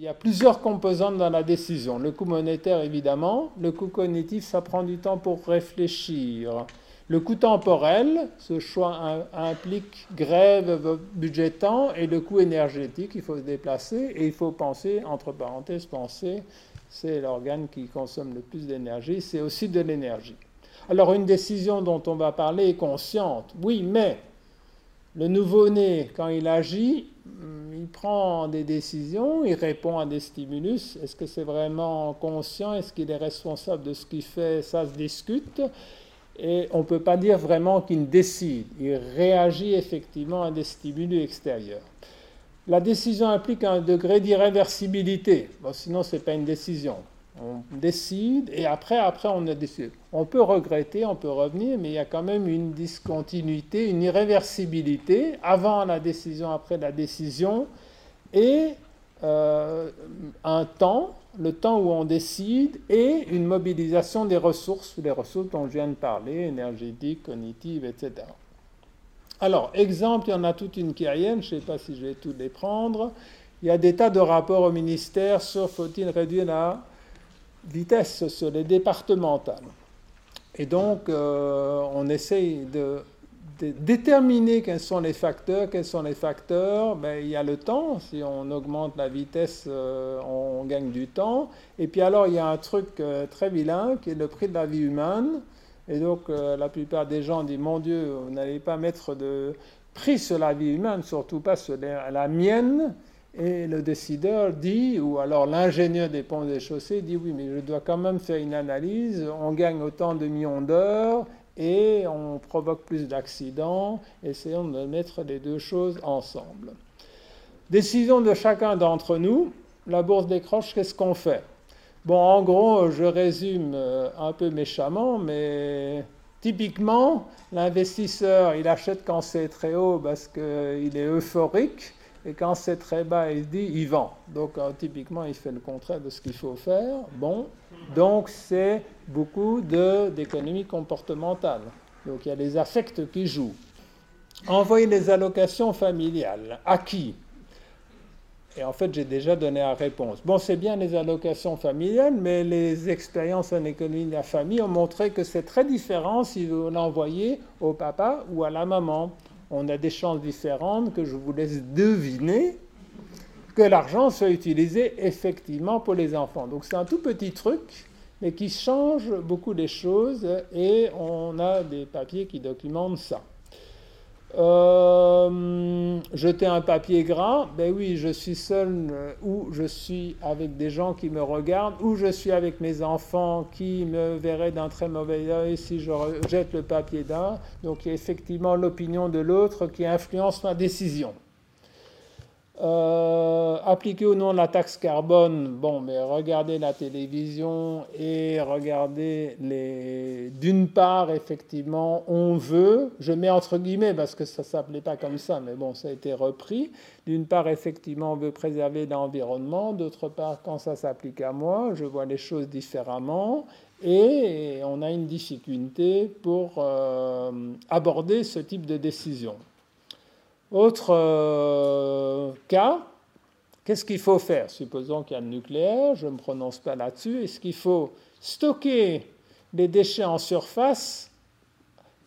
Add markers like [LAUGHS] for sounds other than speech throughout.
Il y a plusieurs composantes dans la décision. Le coût monétaire, évidemment. Le coût cognitif, ça prend du temps pour réfléchir. Le coût temporel, ce choix implique grève budgétant et le coût énergétique, il faut se déplacer et il faut penser, entre parenthèses, penser, c'est l'organe qui consomme le plus d'énergie, c'est aussi de l'énergie. Alors une décision dont on va parler est consciente, oui, mais le nouveau-né, quand il agit, il prend des décisions, il répond à des stimulus. Est-ce que c'est vraiment conscient? Est-ce qu'il est responsable de ce qu'il fait? Ça se discute. Et on ne peut pas dire vraiment qu'il décide. Il réagit effectivement à des stimulus extérieurs. La décision implique un degré d'irréversibilité. sinon, ce n'est pas une décision. On décide et après, après, on a décidé. On peut regretter, on peut revenir, mais il y a quand même une discontinuité, une irréversibilité avant la décision, après la décision, et euh, un temps le temps où on décide et une mobilisation des ressources, les ressources dont je viens de parler, énergétiques, cognitives, etc. Alors, exemple, il y en a toute une qui je ne sais pas si je vais toutes les prendre. Il y a des tas de rapports au ministère sur faut-il réduire la vitesse sur les départementales. Et donc, euh, on essaye de déterminer quels sont les facteurs. Quels sont les facteurs ben, Il y a le temps. Si on augmente la vitesse, euh, on gagne du temps. Et puis alors, il y a un truc euh, très vilain qui est le prix de la vie humaine. Et donc, la plupart des gens disent, mon Dieu, vous n'allez pas mettre de prix sur la vie humaine, surtout pas sur la mienne. Et le décideur dit, ou alors l'ingénieur des ponts et chaussées dit, oui, mais je dois quand même faire une analyse. On gagne autant de millions d'heures et on provoque plus d'accidents. Essayons de mettre les deux choses ensemble. Décision de chacun d'entre nous. La bourse décroche, qu'est-ce qu'on fait? Bon, en gros, je résume euh, un peu méchamment, mais typiquement, l'investisseur, il achète quand c'est très haut parce qu'il est euphorique. Et quand c'est très bas, il dit, il vend. Donc, euh, typiquement, il fait le contraire de ce qu'il faut faire. Bon, donc c'est beaucoup d'économie comportementale. Donc, il y a les affects qui jouent. Envoyer des allocations familiales. À qui? Et en fait, j'ai déjà donné la réponse. Bon, c'est bien les allocations familiales, mais les expériences en économie de la famille ont montré que c'est très différent si vous l'envoyez au papa ou à la maman on a des chances différentes que je vous laisse deviner que l'argent soit utilisé effectivement pour les enfants. Donc c'est un tout petit truc, mais qui change beaucoup les choses et on a des papiers qui documentent ça. Euh, jeter un papier gras, ben oui, je suis seul euh, ou je suis avec des gens qui me regardent ou je suis avec mes enfants qui me verraient d'un très mauvais œil si je jette le papier d'un. Donc il y a effectivement l'opinion de l'autre qui influence ma décision. Euh, appliquer ou non la taxe carbone, bon, mais regardez la télévision et regardez les. D'une part, effectivement, on veut, je mets entre guillemets parce que ça ne s'appelait pas comme ça, mais bon, ça a été repris. D'une part, effectivement, on veut préserver l'environnement. D'autre part, quand ça s'applique à moi, je vois les choses différemment et on a une difficulté pour euh, aborder ce type de décision. Autre euh, cas, qu'est-ce qu'il faut faire? Supposons qu'il y a le nucléaire, je ne me prononce pas là-dessus. Est-ce qu'il faut stocker les déchets en surface?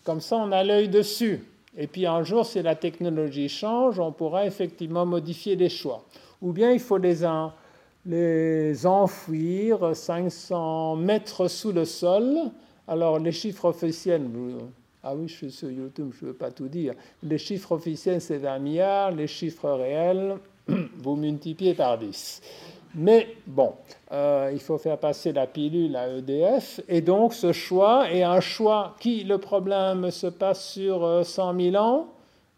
Comme ça, on a l'œil dessus. Et puis un jour, si la technologie change, on pourra effectivement modifier les choix. Ou bien il faut les, les enfouir 500 mètres sous le sol. Alors les chiffres officiels, ah oui, je suis sur YouTube, je ne veux pas tout dire. Les chiffres officiels, c'est 20 milliards. Les chiffres réels, [CLEARS THROAT] vous multipliez par 10. Mais bon, euh, il faut faire passer la pilule à EDF. Et donc, ce choix est un choix qui, le problème, se passe sur 100 euh, 000 ans.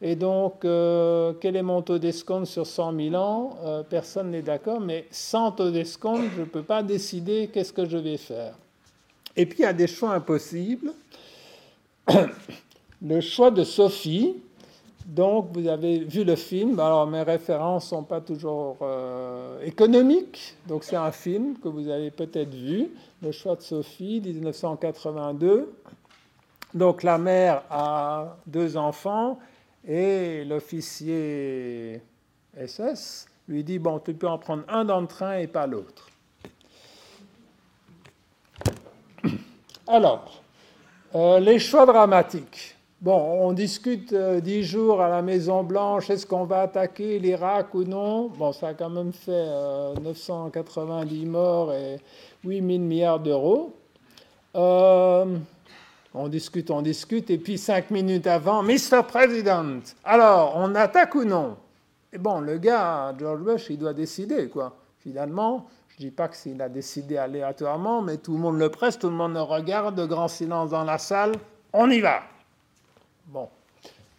Et donc, euh, quel est mon taux d'escompte sur 100 000 ans? Personne n'est d'accord, mais sans taux d'escompte, je ne peux pas décider qu'est-ce que je vais faire. Et puis, il y a des choix impossibles. Le choix de Sophie. Donc, vous avez vu le film. Alors, mes références ne sont pas toujours euh, économiques. Donc, c'est un film que vous avez peut-être vu. Le choix de Sophie, 1982. Donc, la mère a deux enfants et l'officier SS lui dit, bon, tu peux en prendre un dans le train et pas l'autre. Alors, euh, les choix dramatiques. Bon, on discute euh, dix jours à la Maison Blanche, est-ce qu'on va attaquer l'Irak ou non? Bon, ça a quand même fait 990 euh, morts et 8 000 milliards d'euros. on discute, on discute, et puis cinq minutes avant, Mr. President, alors, on attaque ou non? Et bon, le gars, George Bush, il doit décider, quoi. Finalement, je ne dis pas que s'il a décidé aléatoirement, mais tout le monde le presse, tout le monde le regarde, de grand silence dans la salle, on y va. Bon,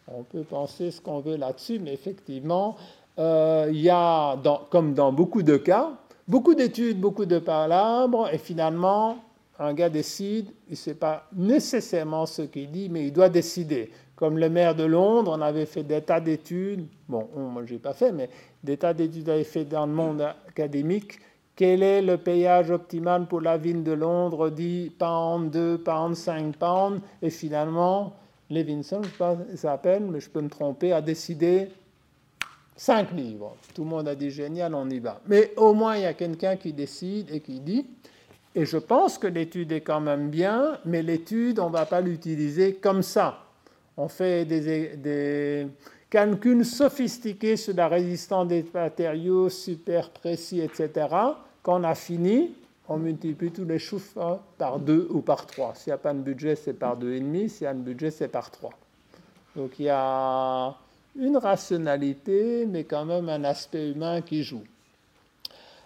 on peut penser ce qu'on veut là-dessus, mais effectivement, euh, il y a, comme dans beaucoup de cas, beaucoup d'études, beaucoup de palabres, et finalement, un gars décide, il ne sait pas nécessairement ce qu'il dit, mais il doit décider. Comme le maire de Londres, on avait fait des tas d'études, bon, moi je n'ai pas fait, mais des tas d'études avaient fait dans le monde académique quel est le payage optimal pour la ville de Londres? 10 pounds, 2 pounds, 5 pounds Et finalement, Levinson, je sais pas ça peine, mais je peux me tromper, a décidé 5 livres. Tout le monde a dit génial, on y va. Mais au moins, il y a quelqu'un qui décide et qui dit, et je pense que l'étude est quand même bien, mais l'étude, on ne va pas l'utiliser comme ça. On fait des, des calculs sophistiqués sur la résistance des matériaux, super précis, etc. Quand on a fini, on multiplie tous les chiffres par 2 ou par 3. S'il n'y a pas de budget, c'est par 2,5. S'il y a un budget, c'est par 3. Donc il y a une rationalité, mais quand même un aspect humain qui joue.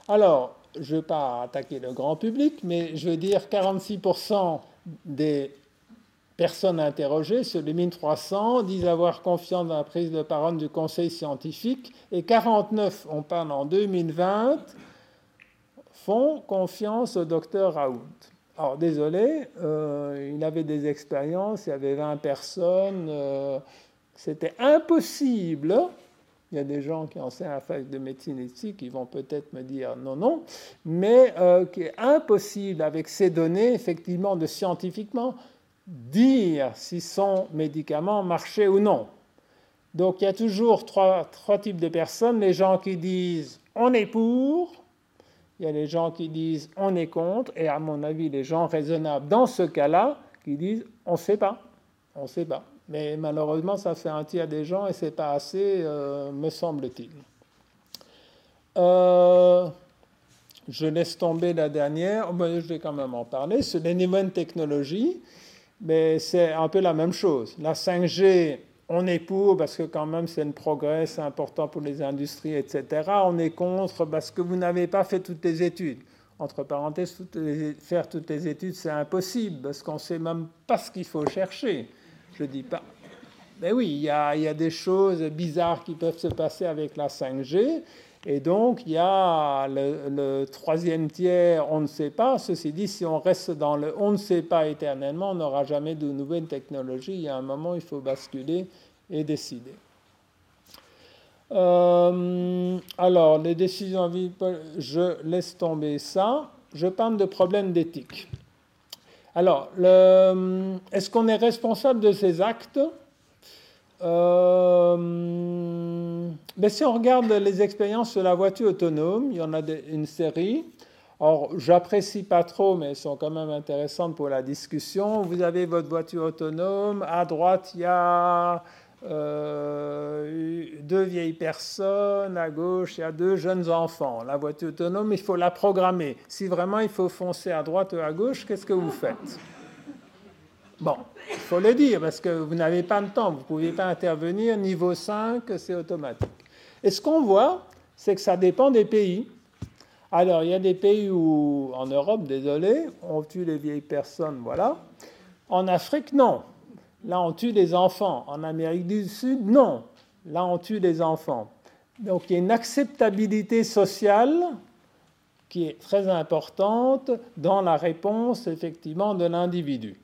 Alors, je ne vais pas attaquer le grand public, mais je veux dire 46% des personnes interrogées sur les 1300 disent avoir confiance dans la prise de parole du conseil scientifique et 49, on parle en 2020, font confiance au docteur Raoult. Alors, désolé, euh, il avait des expériences, il y avait 20 personnes, euh, c'était impossible. Il y a des gens qui enseignent à la fac de médecine ici qui vont peut-être me dire non, non, mais euh, qui est impossible avec ces données, effectivement, de scientifiquement dire si son médicament marchait ou non. Donc il y a toujours trois, trois types de personnes, les gens qui disent on est pour, il y a les gens qui disent on est contre, et à mon avis, les gens raisonnables dans ce cas-là qui disent on ne sait pas, on ne sait pas. Mais malheureusement, ça fait un tiers des gens et c'est pas assez, euh, me semble-t-il. Euh, je laisse tomber la dernière, je vais quand même en parler, c'est les nouvelles technologies, mais c'est un peu la même chose. La 5G, on est pour parce que quand même c'est un progrès, c'est important pour les industries, etc. On est contre parce que vous n'avez pas fait toutes les études. Entre parenthèses, faire toutes les études, c'est impossible parce qu'on ne sait même pas ce qu'il faut chercher. Je ne dis pas. Mais oui, il y, a, il y a des choses bizarres qui peuvent se passer avec la 5G. Et donc, il y a le, troisième tiers, on ne sait pas. Ceci dit, si on reste dans le on ne sait pas éternellement, on n'aura jamais de nouvelles technologies. Il y a un moment, il faut basculer et décider. Euh, alors, les décisions, je laisse tomber ça. Je parle de problèmes d'éthique. Alors, est-ce qu'on est responsable de ces actes? Euh, mais si on regarde les expériences sur la voiture autonome, il y en a une série. Or, j'apprécie pas trop, mais elles sont quand même intéressantes pour la discussion. Vous avez votre voiture autonome. À droite, il y a euh, deux vieilles personnes. À gauche, il y a deux jeunes enfants. La voiture autonome, il faut la programmer. Si vraiment il faut foncer à droite ou à gauche, qu'est-ce que vous faites? Bon, il faut le dire parce que vous n'avez pas le temps, vous ne pouvez pas intervenir. Niveau 5, c'est automatique. Et ce qu'on voit, c'est que ça dépend des pays. Alors, il y a des pays où, en Europe, désolé, on tue les vieilles personnes, voilà. En Afrique, non. Là, on tue les enfants. En Amérique du Sud, non. Là, on tue les enfants. Donc, il y a une acceptabilité sociale qui est très importante dans la réponse, effectivement, de l'individu.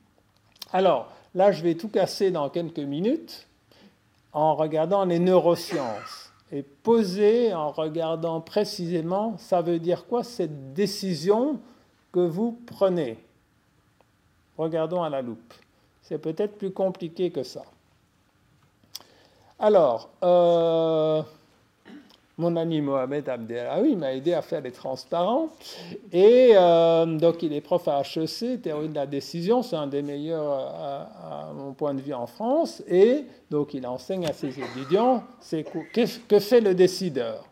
Alors, là, je vais tout casser dans quelques minutes en regardant les neurosciences. Et poser en regardant précisément, ça veut dire quoi cette décision que vous prenez? Regardons à la loupe. C'est peut-être plus compliqué que ça. Alors, euh, mon ami Mohamed Abdelawi m'a aidé à faire les transparents. Et euh, donc, il est prof à HEC, théorie de la décision, c'est un des meilleurs à, mon point de vue en France. Et donc, il enseigne à ses étudiants que, que fait le décideur?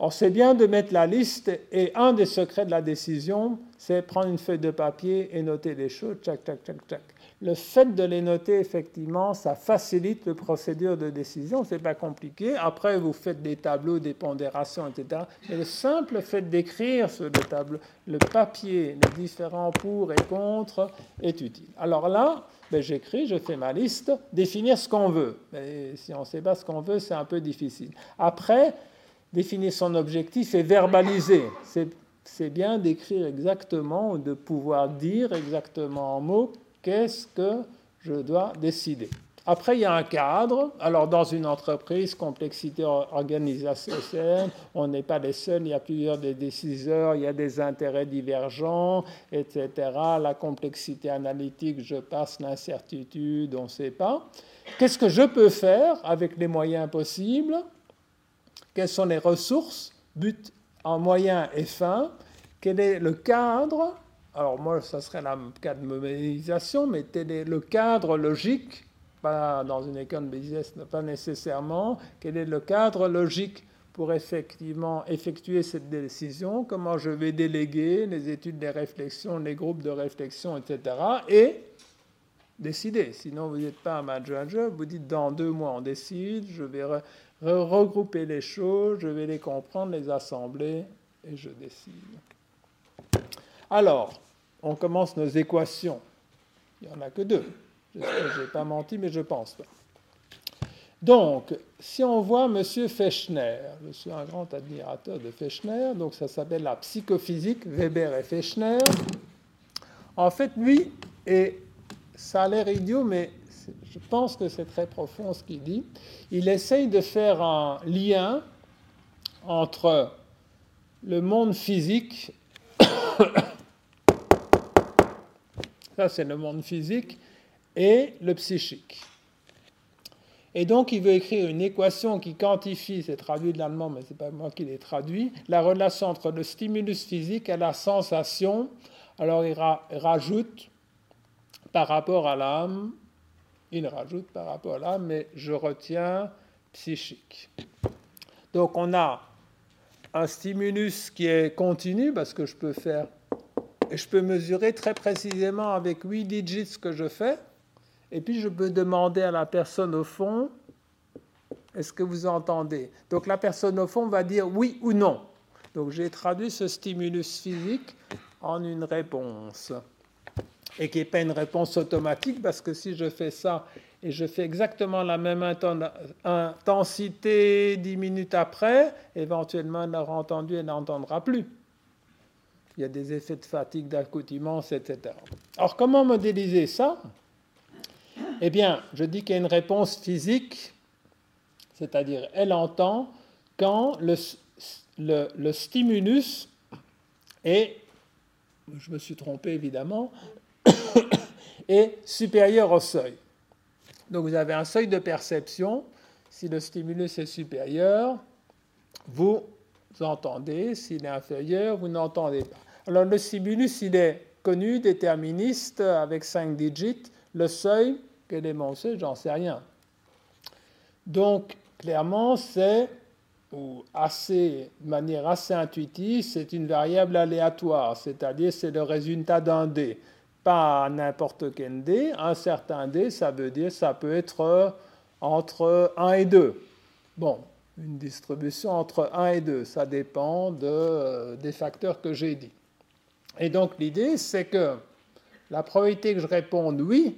Or, c'est bien de mettre la liste, et un des secrets de la décision, c'est prendre une feuille de papier et noter les choses, tchac, tchac, tchac, tchac. Le fait de les noter, effectivement, ça facilite la procédure de décision. Ce n'est pas compliqué. Après, vous faites des tableaux, des pondérations, etc. Mais le simple fait d'écrire sur le tableau, le papier, les différents pour et contre, est utile. Alors là, ben, j'écris, je fais ma liste, définir ce qu'on veut. Si on ne sait pas ce qu'on veut, c'est un peu difficile. Après, définir son objectif et verbaliser. C'est bien d'écrire exactement ou de pouvoir dire exactement en mots qu'est-ce que je dois décider. Après, il y a un cadre. Alors, dans une entreprise, complexité organisationnelle, on n'est pas les seuls, il y a plusieurs des décideurs, il y a des intérêts divergents, etc. La complexité analytique, je passe l'incertitude, on ne sait pas. Qu'est-ce que je peux faire avec les moyens possibles? Quelles sont les ressources, but en moyen et fin Quel est le cadre alors moi, ça serait le cadre de mobilisation, mais le cadre logique, pas dans une école de business, pas nécessairement, quel est le cadre logique pour effectivement effectuer cette décision, comment je vais déléguer les études, les réflexions, les groupes de réflexion, etc. Et décider. Sinon, vous n'êtes pas un manager, vous dites dans deux mois on décide, je vais regrouper les choses, je vais les comprendre, les assembler et je décide. Alors, on commence nos équations. Il n'y en a que deux. Je n'ai pas menti, mais je pense pas. Donc, si on voit M. Fechner, je suis un grand admirateur de Fechner, donc ça s'appelle la psychophysique, Weber et Fechner. En fait, lui, et ça a l'air idiot, mais je pense que c'est très profond ce qu'il dit, il essaye de faire un lien entre le monde physique Ça, c'est le monde physique et le psychique. Et donc, il veut écrire une équation qui quantifie, c'est traduit de l'allemand, mais ce n'est pas moi qui l'ai traduit, la relation entre le stimulus physique et la sensation. Alors, il rajoute par rapport à l'âme, il rajoute par rapport à l'âme, mais je retiens psychique. Donc, on a un stimulus qui est continu, parce que je peux faire et je peux mesurer très précisément avec 8 digits ce que je fais. Et puis je peux demander à la personne au fond, est-ce que vous entendez? Donc la personne au fond va dire oui ou non. Donc j'ai traduit ce stimulus physique en une réponse. Et qui n'est pas une réponse automatique, parce que si je fais ça et je fais exactement la même intensité dix minutes après, éventuellement elle l'aura entendu et n'entendra plus il y a des effets de fatigue, d'accoutumance, etc. Alors comment modéliser ça? Eh bien, je dis qu'il y a une réponse physique, c'est-à-dire elle entend quand le, le, stimulus est, je me suis trompé évidemment, [COUGHS] est supérieur au seuil. Donc vous avez un seuil de perception. Si le stimulus est supérieur, vous entendez. S'il est inférieur, vous n'entendez pas. Alors le stimulus, il est connu, déterministe, avec 5 digits. Le seuil, quel est mon seuil? J'en sais rien. Donc, clairement, c'est, ou assez, de manière assez intuitive, c'est une variable aléatoire, c'est-à-dire c'est le résultat d'un dé. Pas n'importe quel dé, un certain dé, ça veut dire ça peut être entre 1 et 2. Bon, une distribution entre 1 et 2, ça dépend de, des facteurs que j'ai dit. Et donc l'idée, c'est que la probabilité que je réponde oui,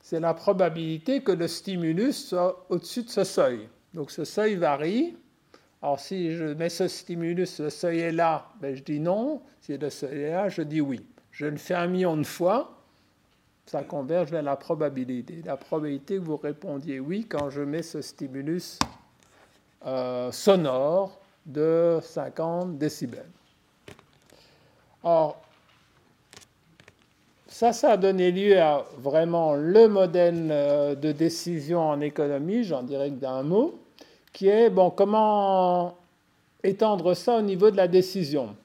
c'est la probabilité que le stimulus soit au-dessus de ce seuil. Donc ce seuil varie. Alors si je mets ce stimulus, le seuil est là, ben je dis non. Si le seuil est là, je dis oui. Je le fais un million de fois, ça converge vers la probabilité. La probabilité que vous répondiez oui quand je mets ce stimulus euh, sonore de 50 décibels. Or, ça, ça a donné lieu à vraiment le modèle euh, de décision en économie, j'en dirais que d'un mot, qui est, bon, comment étendre ça au niveau de la décision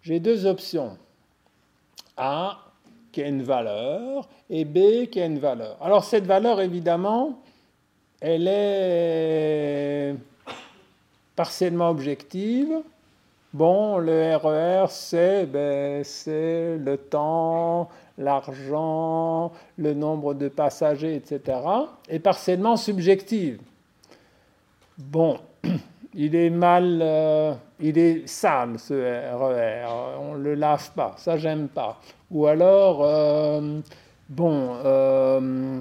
J'ai deux options. A, qui a une valeur, et B, qui a une valeur. Alors cette valeur, évidemment, elle est partiellement objective. Bon, le RER, e ben, c'est le temps, l'argent, le nombre de passagers, etc. Et partiellement subjective. Bon, [CLEARS THROAT] il est mal, euh, il est sale ce RER, on ne le lave pas, ça j'aime pas. Ou alors, euh, bon, euh,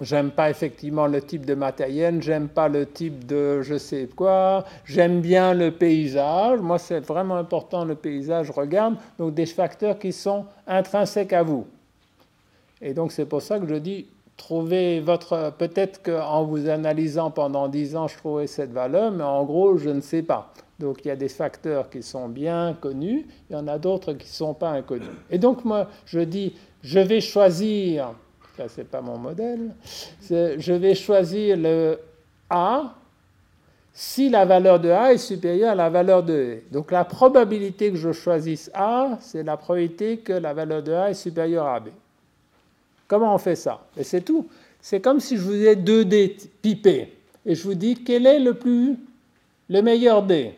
j'aime pas effectivement le type de matériel, j'aime pas le type de je sais quoi, j'aime bien le paysage, moi c'est vraiment important le paysage, regarde, donc des facteurs qui sont intrinsèques à vous. Et donc c'est pour ça que je dis Trouvez votre. Peut-être qu'en vous analysant pendant 10 ans, je trouvais cette valeur, mais en gros, je ne sais pas. Donc il y a des facteurs qui sont bien connus, il y en a d'autres qui ne sont pas inconnus. Et donc moi, je dis, je vais choisir, ça c'est pas mon modèle, je vais choisir le A si la valeur de A est supérieure à la valeur de B. Donc la probabilité que je choisisse A, c'est la probabilité que la valeur de A est supérieure à B. Comment on fait ça? Et c'est tout. C'est comme si je vous ai deux dés pipés et je vous dis quel est le plus le meilleur dé?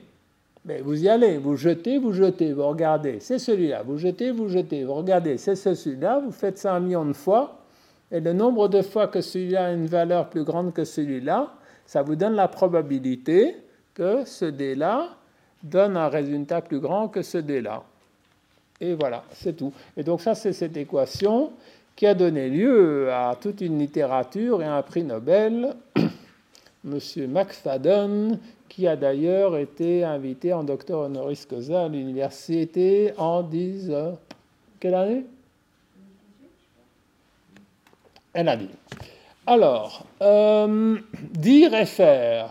Mais vous y allez, vous jetez, vous jetez, vous regardez, c'est celui-là, vous jetez, vous jetez, vous regardez, c'est celui-là, vous faites ça un million de fois, et le nombre de fois que celui-là a une valeur plus grande que celui-là, ça vous donne la probabilité que ce dé-là donne un résultat plus grand que ce dé-là. Et voilà, c'est tout. Et donc ça, c'est cette équation qui a donné lieu à toute une littérature et à un prix Nobel, [COUGHS] M. McFadden, qui a d'ailleurs été invité en docteur honoris causa à l'université en 10... Quelle année? Elle a dit. Alors, euh, dire et faire.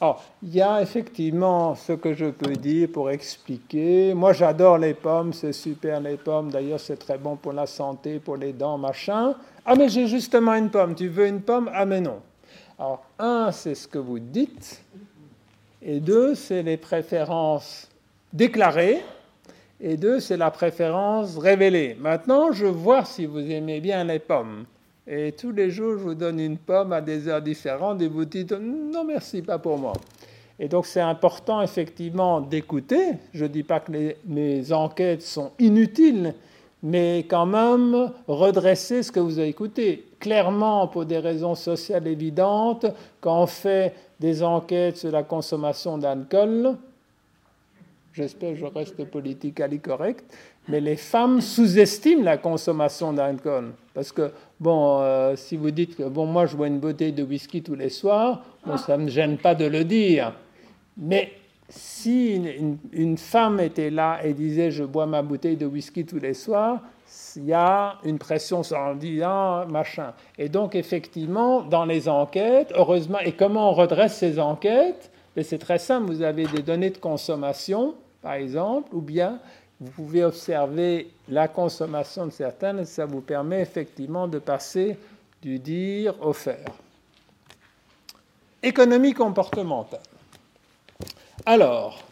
Alors, il y a effectivement ce que je peux dire pour expliquer. Moi, j'adore les pommes, c'est super les pommes. D'ailleurs, c'est très bon pour la santé, pour les dents, machin. Ah, mais j'ai justement une pomme. Tu veux une pomme? Ah, mais non. Alors, un, c'est ce que vous dites. Et deux, c'est les préférences déclarées. Et deux, c'est la préférence révélée. Maintenant, je vois si vous aimez bien les pommes. Et tous les jours, je vous donne une pomme à des heures différentes et vous dites non merci, pas pour moi. Et donc c'est important effectivement d'écouter. Je ne dis pas que mes enquêtes sont inutiles, mais quand même redresser ce que vous avez écouté. Clairement, pour des raisons sociales évidentes, quand on fait des enquêtes sur la consommation d'alcool, j'espère que je reste politiquement correct, mais les femmes sous-estiment la consommation d'alcool. Parce que, bon, euh, si vous dites que, bon, moi, je bois une bouteille de whisky tous les soirs, bon, ça ne me gêne pas de le dire. Mais si une, femme était là et disait, je bois ma bouteille de whisky tous les soirs, il y a une pression sur en disant machin. Et donc, effectivement, dans les enquêtes, heureusement, et comment on redresse ces enquêtes? C'est très simple, vous avez des données de consommation, par exemple, ou bien vous pouvez observer la consommation de certaines et ça vous permet effectivement de passer du dire au faire. Économie comportementale. Alors,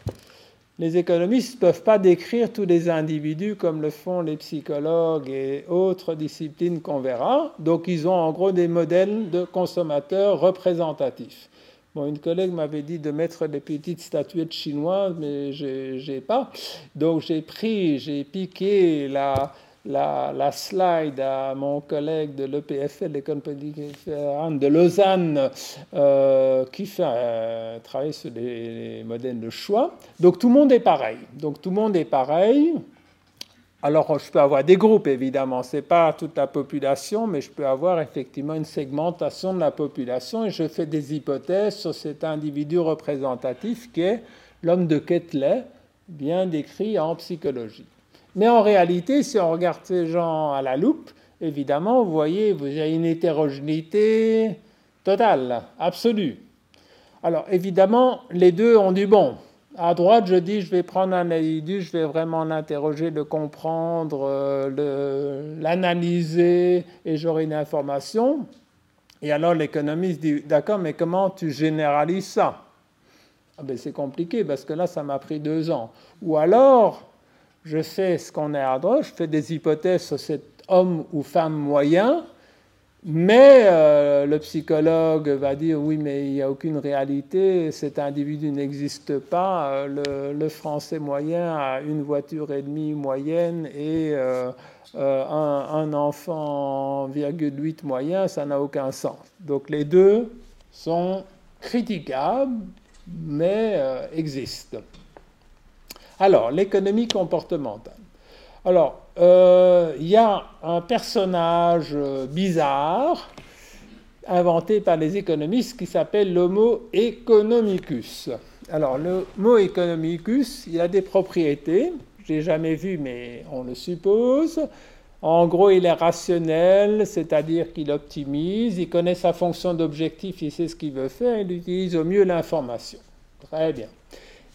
les économistes ne peuvent pas décrire tous les individus comme le font les psychologues et autres disciplines qu'on verra. Donc, ils ont en gros des modèles de consommateurs représentatifs. Bon, une collègue m'avait dit de mettre des petites statuettes chinoises, mais je n'ai pas. Donc j'ai pris, j'ai piqué la, la, slide à mon collègue de l'EPFL, l'école de Lausanne, euh, qui fait travailler sur les modèles de choix. Donc tout le monde est pareil. Donc tout le monde est pareil. Alors, je peux avoir des groupes, évidemment, ce n'est pas toute la population, mais je peux avoir effectivement une segmentation de la population et je fais des hypothèses sur cet individu représentatif qui est l'homme de Ketley, bien décrit en psychologie. Mais en réalité, si on regarde ces gens à la loupe, évidemment, vous voyez, vous avez une hétérogénéité totale, absolue. Alors, évidemment, les deux ont du bon. À droite, je dis, je vais prendre un individu, je vais vraiment l'interroger, le comprendre, euh, l'analyser, et j'aurai une information. Et alors l'économiste dit, d'accord, mais comment tu généralises ça? Ah ben, C'est compliqué parce que là, ça m'a pris deux ans. Ou alors, je fais ce qu'on est à droite, je fais des hypothèses sur cet homme ou femme moyen, mais euh, le psychologue va dire oui, mais il n'y a aucune réalité, cet individu n'existe pas, le, français moyen a une voiture et demie moyenne et euh, euh, un, enfant virgule 8 moyen, ça n'a aucun sens. Donc les deux sont critiquables, mais existent. Alors, l'économie comportementale. Alors, euh, il y a un personnage euh, bizarre inventé par les économistes qui s'appelle l'homo economicus. Alors, le mot economicus, il a des propriétés. Je l'ai jamais vu, mais on le suppose. En gros, il est rationnel, c'est-à-dire qu'il optimise, il connaît sa fonction d'objectif, il sait ce qu'il veut faire, il utilise au mieux l'information. Très bien.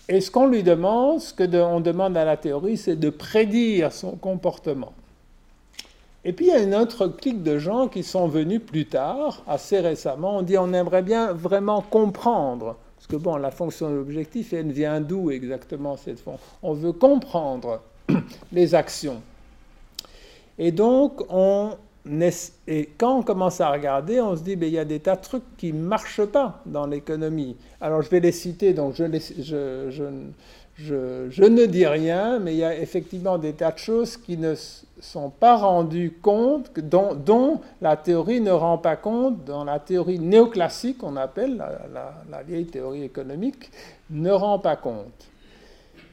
Et ce qu'on lui demande, ce qu'on demande à la théorie, c'est de prédire son comportement. Et puis il y a une autre clique de gens qui sont venus plus tard, assez récemment. On dit on aimerait bien vraiment comprendre. Parce que bon, la fonction de l'objectif, elle vient d'où exactement cette fonction On veut comprendre [CLEARS THROAT] les actions. Et donc on et quand on commence à regarder, on se dit, il y a des tas de trucs qui ne marchent pas dans l'économie. Alors je vais les citer, donc je, ne dis rien, mais il y a effectivement des tas de choses qui ne sont pas rendues compte, dont, la théorie ne rend pas compte, dans la théorie néoclassique, on appelle la vieille théorie économique, ne rend pas compte.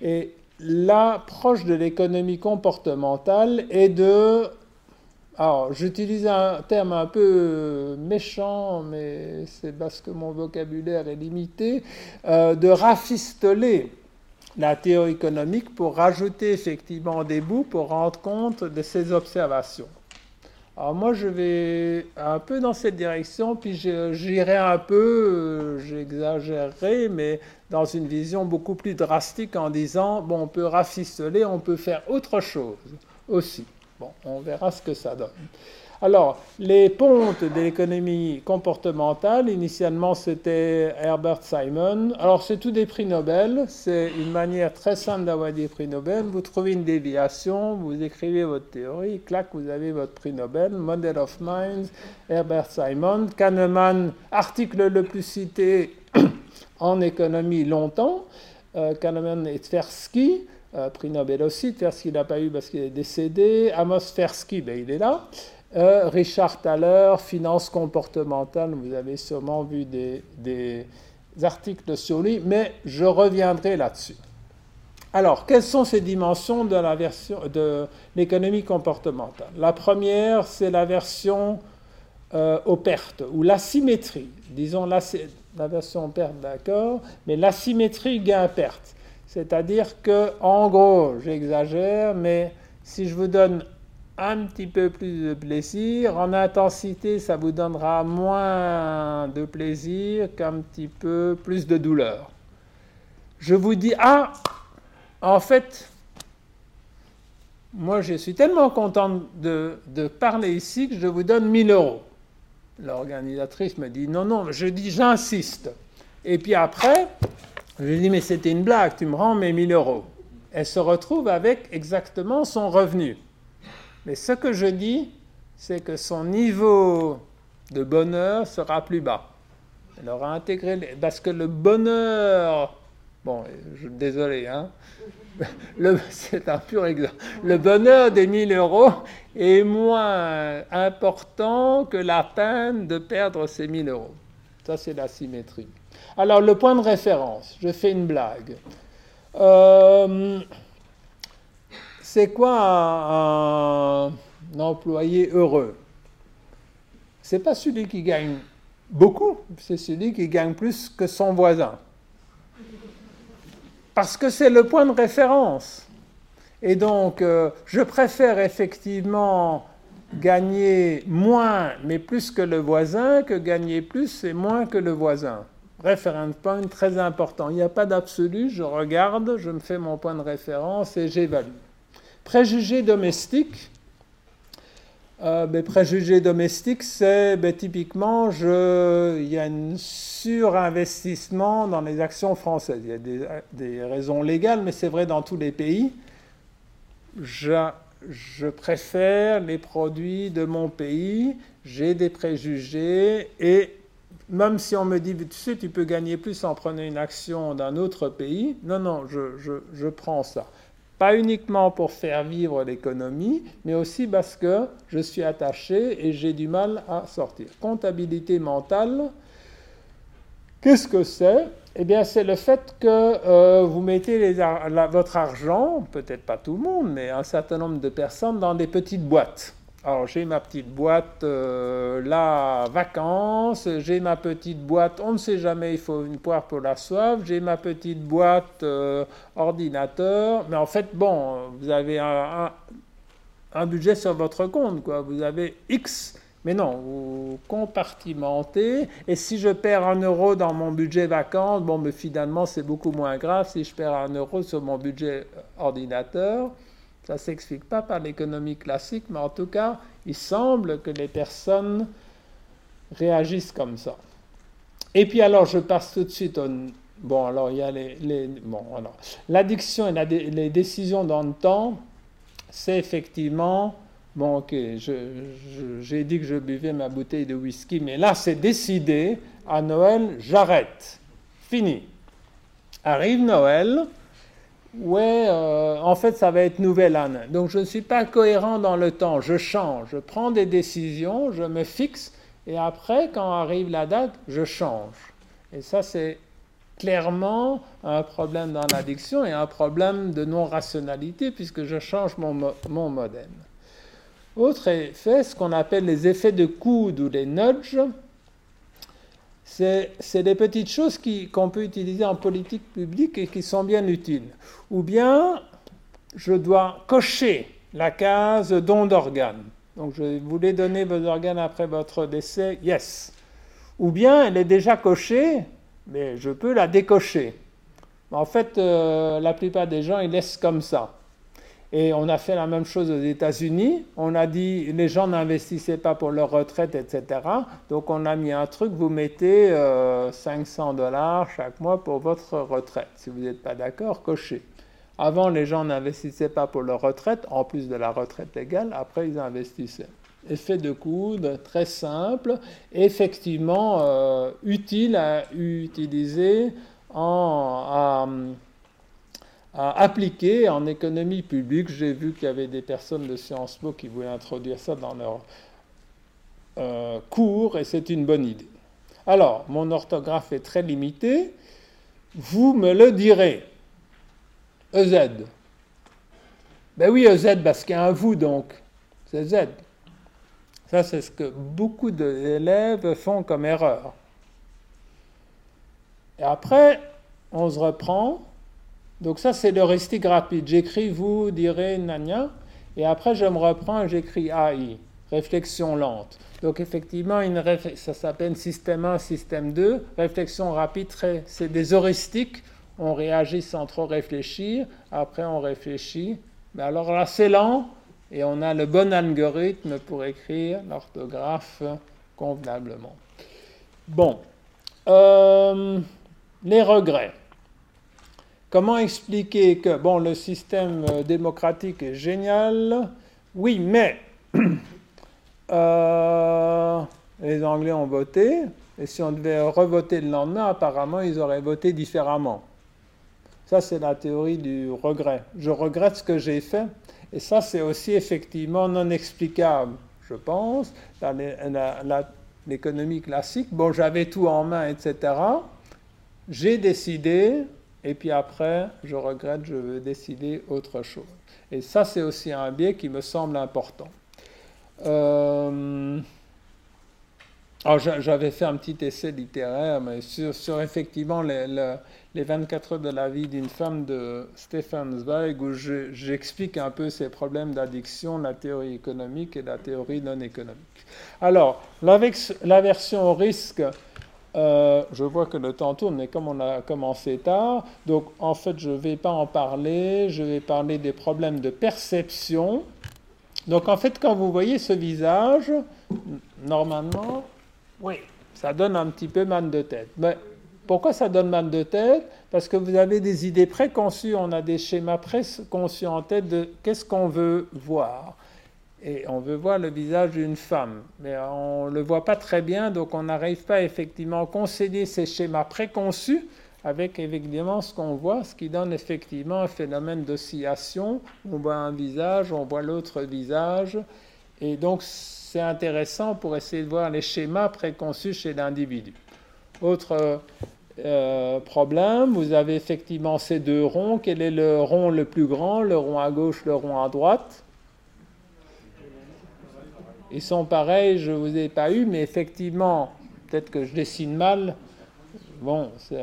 Et l'approche de l'économie comportementale est de alors, j'utilise un terme un peu méchant, mais c'est parce que mon vocabulaire est limité, euh, de rafistoler la théorie économique pour rajouter effectivement des bouts pour rendre compte de ces observations. Alors moi, je vais un peu dans cette direction, puis j'irai un peu, j'exagérerai, mais dans une vision beaucoup plus drastique en disant, bon, on peut rafistoler, on peut faire autre chose aussi. Bon, on verra ce que ça donne. Alors, les pontes de l'économie comportementale, initialement c'était Herbert Simon. Alors, c'est tout des prix Nobel. C'est une manière très simple d'avoir des prix Nobel. Vous trouvez une déviation, vous écrivez votre théorie, clac, vous avez votre prix Nobel. Model of Minds, Herbert Simon. Kahneman, article le plus cité en économie longtemps. Euh, Kahneman et Tversky. Euh, prix Nobel aussi. Tversky n'a pas eu parce qu'il est décédé. Amos Tversky, ben, il est là. Euh, Richard Thaler, finance comportementale, vous avez sûrement vu des, articles sur lui, mais je reviendrai là-dessus. Alors, quelles sont ces dimensions de la version de l'économie comportementale? La première, c'est la version euh, aux pertes ou l'asymétrie. Disons la, la version perte, d'accord, mais l'asymétrie gain-perte. C'est-à-dire que, en gros, j'exagère, mais si je vous donne un petit peu plus de plaisir, en intensité, ça vous donnera moins de plaisir qu'un petit peu plus de douleur. Je vous dis, ah, en fait, moi je suis tellement content de, parler ici que je vous donne 1000 euros. L'organisatrice me dit, non, non, je dis, j'insiste. Et puis après, je lui dis, mais c'était une blague, tu me rends mes 1000 euros. Elle se retrouve avec exactement son revenu. Mais ce que je dis, c'est que son niveau de bonheur sera plus bas. Elle aura intégré, parce que le bonheur, bon, désolé, hein, [LAUGHS] c'est un pur exemple. Le bonheur des 1000 euros est moins important que la peine de perdre ces 1000 euros. Ça, c'est la symétrie. Alors, le point de référence, je fais une blague. Euh, c'est quoi un, employé heureux? C'est pas celui qui gagne beaucoup, c'est celui qui gagne plus que son voisin. Parce que c'est le point de référence. Et donc, euh, je préfère effectivement gagner moins mais plus que le voisin que gagner plus et moins que le voisin. Reference point très important. Il n'y a pas d'absolu, je regarde, je me fais mon point de référence et j'évalue. Préjugés domestiques. euh, mes préjugés domestiques, c'est ben, typiquement, il y a un surinvestissement dans les actions françaises. Il y a des, raisons légales, mais c'est vrai dans tous les pays. Je, préfère les produits de mon pays, j'ai des préjugés, et même si on me dit, tu sais, tu peux gagner plus en prenant une action d'un autre pays, non, non, je, je, prends ça. Pas uniquement pour faire vivre l'économie, mais aussi parce que je suis attaché et j'ai du mal à sortir. Comptabilité mentale, qu'est-ce que c'est? Eh bien, c'est le fait que euh, vous mettez votre argent, peut-être pas tout le monde, mais un certain nombre de personnes, dans des petites boîtes. Alors j'ai ma petite boîte euh, là, vacances, j'ai ma petite boîte, on ne sait jamais, il faut une poire pour la soif, j'ai ma petite boîte euh, ordinateur, mais en fait, bon, vous avez un, un, budget sur votre compte, quoi. vous avez X, mais non, vous compartimentez, et si je perds un euro dans mon budget vacances, bon, mais finalement c'est beaucoup moins grave si je perds un euro sur mon budget ordinateur. Ça ne s'explique pas par l'économie classique, mais en tout cas, il semble que les personnes réagissent comme ça. Et puis alors, je passe tout de suite au... Bon, alors, il y a les... bon, alors, l'addiction et les décisions dans le temps, c'est effectivement... Bon, ok, j'ai dit que je buvais ma bouteille de whisky, mais là, c'est décidé. À Noël, j'arrête. Fini. Arrive Noël, Ouais, euh, en fait, ça va être nouvelle année. Donc, je ne suis pas cohérent dans le temps. Je change, je prends des décisions, je me fixe, et après, quand arrive la date, je change. Et ça, c'est clairement un problème dans l'addiction et un problème de non-rationalité, puisque je change mon, mon modèle. Autre effet, ce qu'on appelle les effets de coude ou les nudges c'est des petites choses qu'on peut utiliser en politique publique et qui sont bien utiles. Ou bien, je dois cocher la case don d'organes. Donc, je voulais donner vos organes après votre décès, yes. Ou bien, elle est déjà cochée, mais je peux la décocher. En fait, euh, la plupart des gens, ils laissent comme ça. Et on a fait la même chose aux États-Unis. On a dit les gens n'investissaient pas pour leur retraite, etc. Donc on a mis un truc, vous mettez 500 euh, dollars chaque mois pour votre retraite. Si vous n'êtes pas d'accord, cochez. Avant, les gens n'investissaient pas pour leur retraite, en plus de la retraite légale. Après, ils investissaient. Effet de coude, très simple, effectivement euh, utile à utiliser en, appliquer en économie publique. J'ai vu qu'il y avait des personnes de Sciences Po qui voulaient introduire ça dans leur euh, cours et c'est une bonne idée. Alors, mon orthographe est très limitée. Vous me le direz. EZ. Ben oui, EZ, parce qu'il y a un vous donc. C'est Z. Ça, c'est ce que beaucoup d'élèves font comme erreur. Et après, on se reprend donc ça, c'est l'heuristique rapide. J'écris vous, direz, nania, et après je me reprends et j'écris AI, réflexion lente. Donc effectivement, ça s'appelle système 1, système 2. Réflexion rapide, c'est des heuristiques. On réagit sans trop réfléchir. Après, on réfléchit. Mais alors là, c'est lent et on a le bon algorithme pour écrire l'orthographe convenablement. Bon, euh, les regrets. Comment expliquer que bon, le système euh, démocratique est génial? Oui, mais [CLEARS THROAT] euh, les Anglais ont voté, et si on devait revoter le lendemain, apparemment, ils auraient voté différemment. Ça, c'est la théorie du regret. Je regrette ce que j'ai fait, et ça, c'est aussi effectivement non explicable, je pense, dans l'économie classique. Bon, j'avais tout en main, etc. J'ai décidé, et puis après, je regrette, je veux décider autre chose. Et ça, c'est aussi un biais qui me semble important. Euh, j'avais fait un petit essai littéraire sur, effectivement les, les, 24 heures de la vie d'une femme de Stefan Zweig, où j'explique un peu ces problèmes d'addiction, la théorie économique et la théorie non économique. Alors, l'aversion au risque, euh, je vois que le temps tourne, mais comme on a commencé tard, donc en fait je ne vais pas en parler, je vais parler des problèmes de perception. Donc en fait, quand vous voyez ce visage, normalement, oui, ça donne un petit peu mal de tête. Mais pourquoi ça donne mal de tête? Parce que vous avez des idées préconçues, on a des schémas préconçus en tête de qu'est-ce qu'on veut voir. Et on veut voir le visage d'une femme, mais on ne le voit pas très bien, donc on n'arrive pas effectivement à concéder ces schémas préconçus avec évidemment ce qu'on voit, ce qui donne effectivement un phénomène d'oscillation. On voit un visage, on voit l'autre visage, et donc c'est intéressant pour essayer de voir les schémas préconçus chez l'individu. Autre euh, problème, vous avez effectivement ces deux ronds. Quel est le rond le plus grand? Le rond à gauche, le rond à droite? Ils sont pareils, je ne vous ai pas eu, mais effectivement, peut-être que je dessine mal. Bon, c'est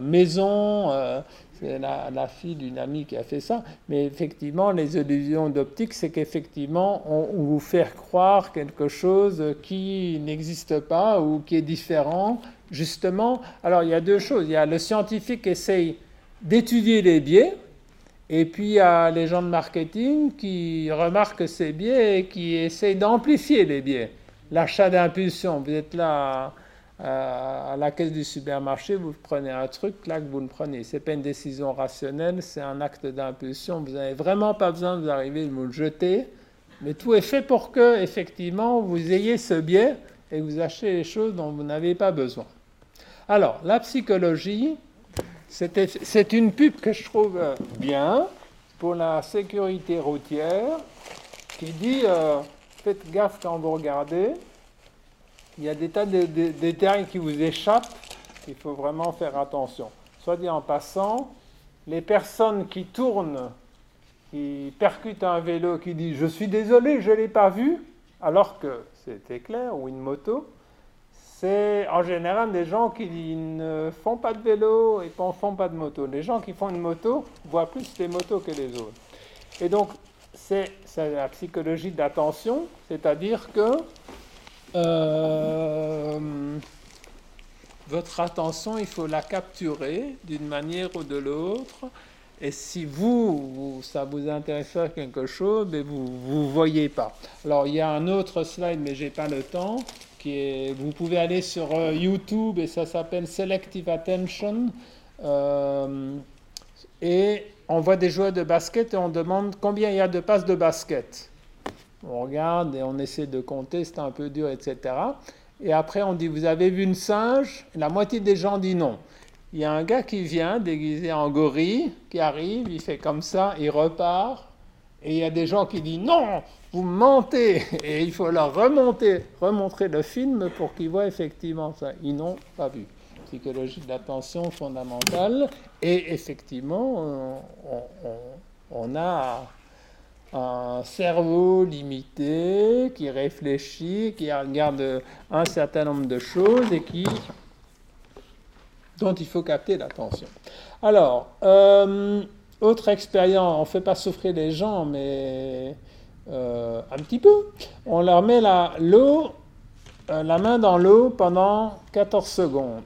maison, euh, c'est la, fille d'une amie qui a fait ça. Mais effectivement, les illusions d'optique, c'est qu'effectivement, on, vous fait croire quelque chose qui n'existe pas ou qui est différent. Justement, alors il y a deux choses. Il y a le scientifique qui essaye d'étudier les biais, et puis il y a les gens de marketing qui remarquent ces biais et qui essayent d'amplifier les biais. L'achat d'impulsion, vous êtes là à la caisse du supermarché, vous prenez un truc, là que vous le prenez. Ce n'est pas une décision rationnelle, c'est un acte d'impulsion. Vous n'avez vraiment pas besoin de vous arriver de vous le jeter, mais tout est fait pour que, effectivement, vous ayez ce biais et que vous achetez les choses dont vous n'avez pas besoin. Alors, la psychologie, c'est une pub que je trouve bien pour la sécurité routière qui dit euh, faites gaffe quand vous regardez il y a des tas de, détails qui vous échappent, il faut vraiment faire attention. Soit dit en passant, les personnes qui tournent, qui percutent un vélo, qui disent Je suis désolé, je ne l'ai pas vu, alors que c'était clair, ou une moto, c'est en général des gens qui ne font pas de vélo et ne font pas de moto. Les gens qui font une moto voient plus les motos que les autres. Et donc, c'est la psychologie d'attention, c'est-à-dire que euh, votre attention, il faut la capturer d'une manière ou de l'autre. Et si vous, ça vous intéresse à quelque chose, mais vous ne voyez pas. Alors, il y a un autre slide, mais je n'ai pas le temps. Vous pouvez aller sur euh, YouTube et ça s'appelle Selective Attention. Euh, et on voit des joueurs de basket et on demande combien il y a de passes de basket on regarde et on essaie de compter, c'est un peu dur, etc. Et après, on dit, vous avez vu une singe? La moitié des gens disent non. Il y a un gars qui vient déguisé en gorille, qui arrive, il fait comme ça, il repart. Et il y a des gens qui disent non, vous mentez. Et il faut leur remonter, remontrer le film pour qu'ils voient effectivement ça. Ils n'ont pas vu. Psychologie de l'attention fondamentale. Et effectivement, on a un cerveau limité qui réfléchit, qui regarde un certain nombre de choses et qui dont il faut capter l'attention. Alors, euh, autre expérience, on ne fait pas souffrir les gens, mais euh, un petit peu. On leur met la, euh, main dans l'eau pendant 14 secondes,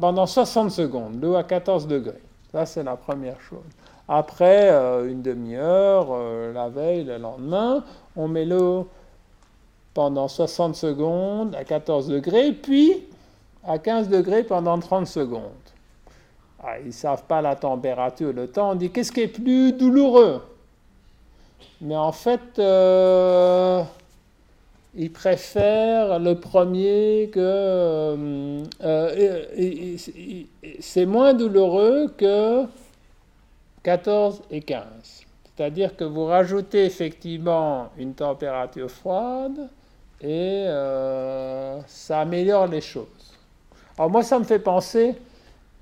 pendant 60 secondes, l'eau à 14 degrés. Ça, c'est la première chose. Après euh, une demi-heure, euh, la veille, le lendemain, on met l'eau pendant 60 secondes à 14 degrés, puis à 15 degrés pendant 30 secondes. Ah, ils ne savent pas la température, le temps. On dit qu'est-ce qui est plus douloureux? Mais en fait, euh, ils préfèrent le premier que. c'est moins douloureux que 14 et 15. C'est-à-dire que vous rajoutez effectivement une température froide et euh, ça améliore les choses. Alors moi, ça me fait penser,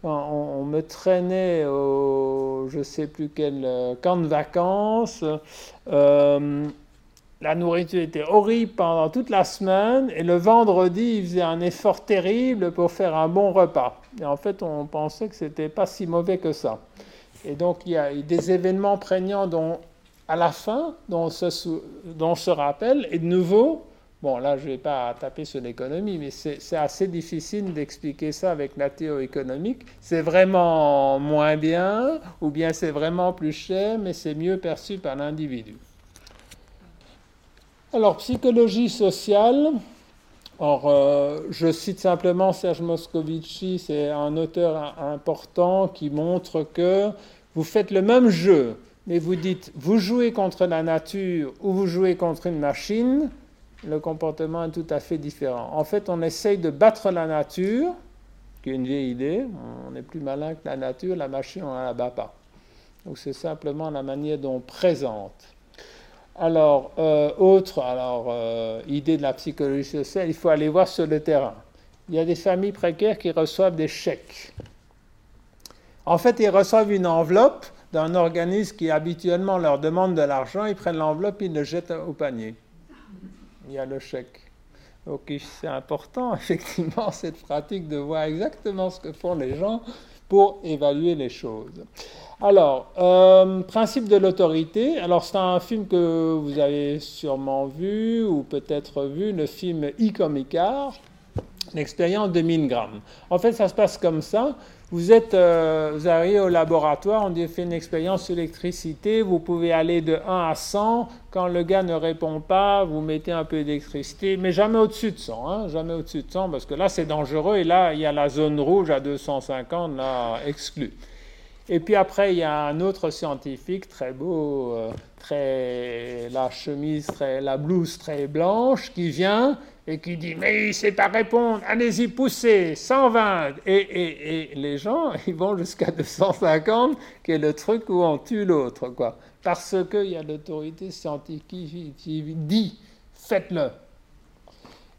on, me traînait au je sais plus quel euh, camp de vacances. Euh, la nourriture était horrible pendant toute la semaine et le vendredi, il faisait un effort terrible pour faire un bon repas. Et en fait, on pensait que c'était pas si mauvais que ça. Et donc, il y a des événements prégnants dont, à la fin, dont on se, rappelle. Et de nouveau, bon, là, je ne vais pas taper sur l'économie, mais c'est assez difficile d'expliquer ça avec la théorie économique. C'est vraiment moins bien, ou bien c'est vraiment plus cher, mais c'est mieux perçu par l'individu. Alors, psychologie sociale. Or, euh, je cite simplement Serge Moscovici, c'est un auteur important qui montre que vous faites le même jeu, mais vous dites vous jouez contre la nature ou vous jouez contre une machine, le comportement est tout à fait différent. En fait, on essaye de battre la nature, qui est une vieille idée, on est plus malin que la nature, la machine, on ne la bat pas. Donc c'est simplement la manière dont on présente. Alors, euh, autre alors, euh, idée de la psychologie sociale, il faut aller voir sur le terrain. Il y a des familles précaires qui reçoivent des chèques. En fait, ils reçoivent une enveloppe d'un organisme qui habituellement leur demande de l'argent, ils prennent l'enveloppe, ils le jettent au panier. Il y a le chèque. Donc c'est important, [LAUGHS] effectivement, cette pratique de voir exactement ce que font les gens pour évaluer les choses. Alors, euh, principe de l'autorité. Alors, c'est un film que vous avez sûrement vu ou peut-être vu, le film E-Comicar, l'expérience de Mingram. En fait, ça se passe comme ça. Vous, êtes, euh, vous arrivez au laboratoire, on dit fait une expérience sur vous pouvez aller de 1 à 100. Quand le gars ne répond pas, vous mettez un peu d'électricité, mais jamais au-dessus de 100. Hein, jamais au-dessus de 100, parce que là, c'est dangereux. Et là, il y a la zone rouge à 250, là, exclue. Et puis après, il y a un autre scientifique très beau, euh, très la chemise, très, la blouse très blanche, qui vient et qui dit mais il ne sait pas répondre, allez-y poussez, 120 et, et, et, les gens [LAUGHS] ils vont jusqu'à 250, qui est le truc où on tue l'autre quoi, parce qu'il y a l'autorité scientifique qui dit faites-le.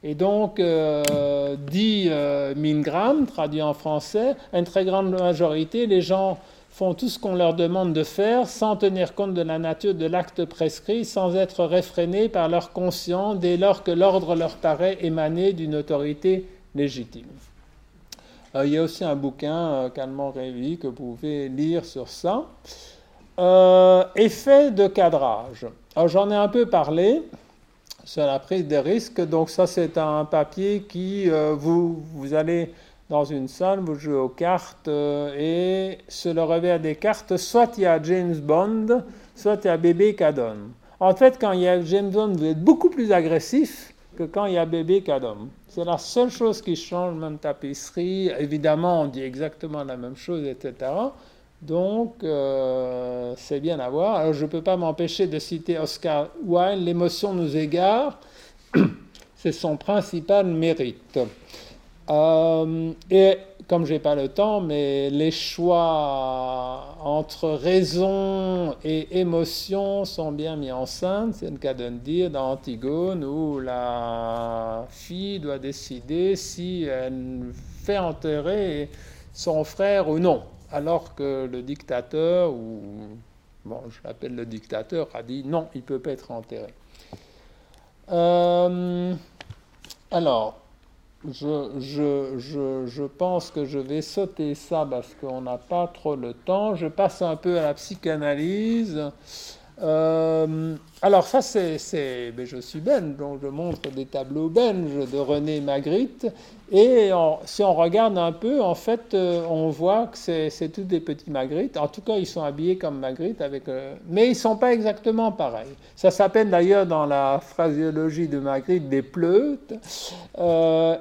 Et donc, euh, dit euh, Mingram, traduit en français, une très grande majorité, les gens font tout ce qu'on leur demande de faire sans tenir compte de la nature de l'acte prescrit, sans être réfrénés par leur conscience dès lors que l'ordre leur paraît émaner d'une autorité légitime. Euh, il y a aussi un bouquin, euh, Calmant Révi, que vous pouvez lire sur ça. Euh, effet de cadrage. J'en ai un peu parlé sur la prise de risque. Donc ça c'est un papier qui vous, vous allez dans une salle, vous jouez aux cartes euh, et sur le revers des cartes, soit il y a James Bond, soit il y a Bébé Cadom. En fait, quand il y a James Bond, vous êtes beaucoup plus agressif que quand il y a Bébé Cadom. C'est la seule chose qui change, même tapisserie. Évidemment, on dit exactement la même chose, etc. Donc, euh, c'est bien à voir. Alors, je ne peux pas m'empêcher de citer Oscar Wilde, L'émotion nous égare. [CLEARS THROAT] c'est son principal mérite. Euh, et comme je n'ai pas le temps, mais les choix entre raison et émotion sont bien mis en scène. C'est le cas de dire dans Antigone où la fille doit décider si elle fait enterrer son frère ou non, alors que le dictateur, ou bon, je l'appelle le dictateur, a dit non, il ne peut pas être enterré. Euh, alors, je, je, je, pense que je vais sauter ça parce qu'on n'a pas trop le temps. Je passe un peu à la psychanalyse. Euh, alors ça, c'est, je suis belge, donc je montre des tableaux belges de René Magritte. Et si on regarde un peu, en fait, euh, on voit que c'est, tous des petits Magritte. En tout cas, ils sont habillés comme Magritte, avec, euh, mais ils ne sont pas exactement pareils. Ça s'appelle d'ailleurs dans la phraséologie de Magritte des pleutes.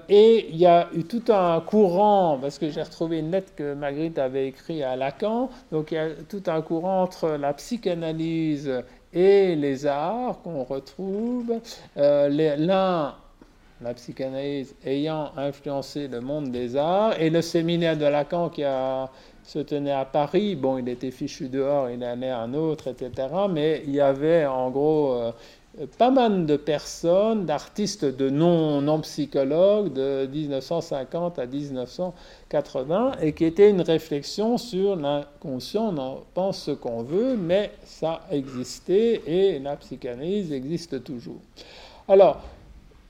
et il y a eu tout un courant, parce que j'ai retrouvé une lettre que Magritte avait écrite à Lacan, donc il y a tout un courant entre la psychanalyse et les arts qu'on retrouve, euh, l'un, la psychanalyse, ayant influencé le monde des arts, et le séminaire de Lacan qui se tenait à Paris, bon, il était fichu dehors, il en est un autre, etc., mais il y avait en gros euh, pas mal de personnes, d'artistes de non-psychologues de 1950 à 1980 et qui était une réflexion sur l'inconscient. On en pense ce qu'on veut, mais ça existait et la psychanalyse existe toujours. Alors,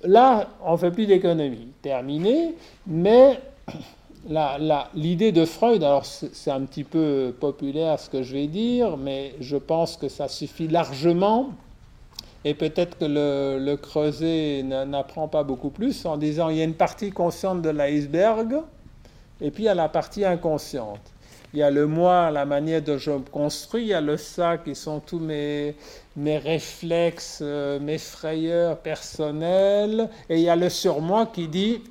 là, on ne fait plus d'économie, terminé, mais l'idée de Freud, alors c'est un petit peu populaire ce que je vais dire, mais je pense que ça suffit largement et peut-être que le, creuset n'apprend pas beaucoup plus en disant il y a une partie consciente de l'iceberg, et puis il y a la partie inconsciente. il y a le moi, la manière dont je me construis, il y a le ça qui sont tous mes, mes réflexes, euh, mes frayeurs personnelles, et il y a le surmoi qui dit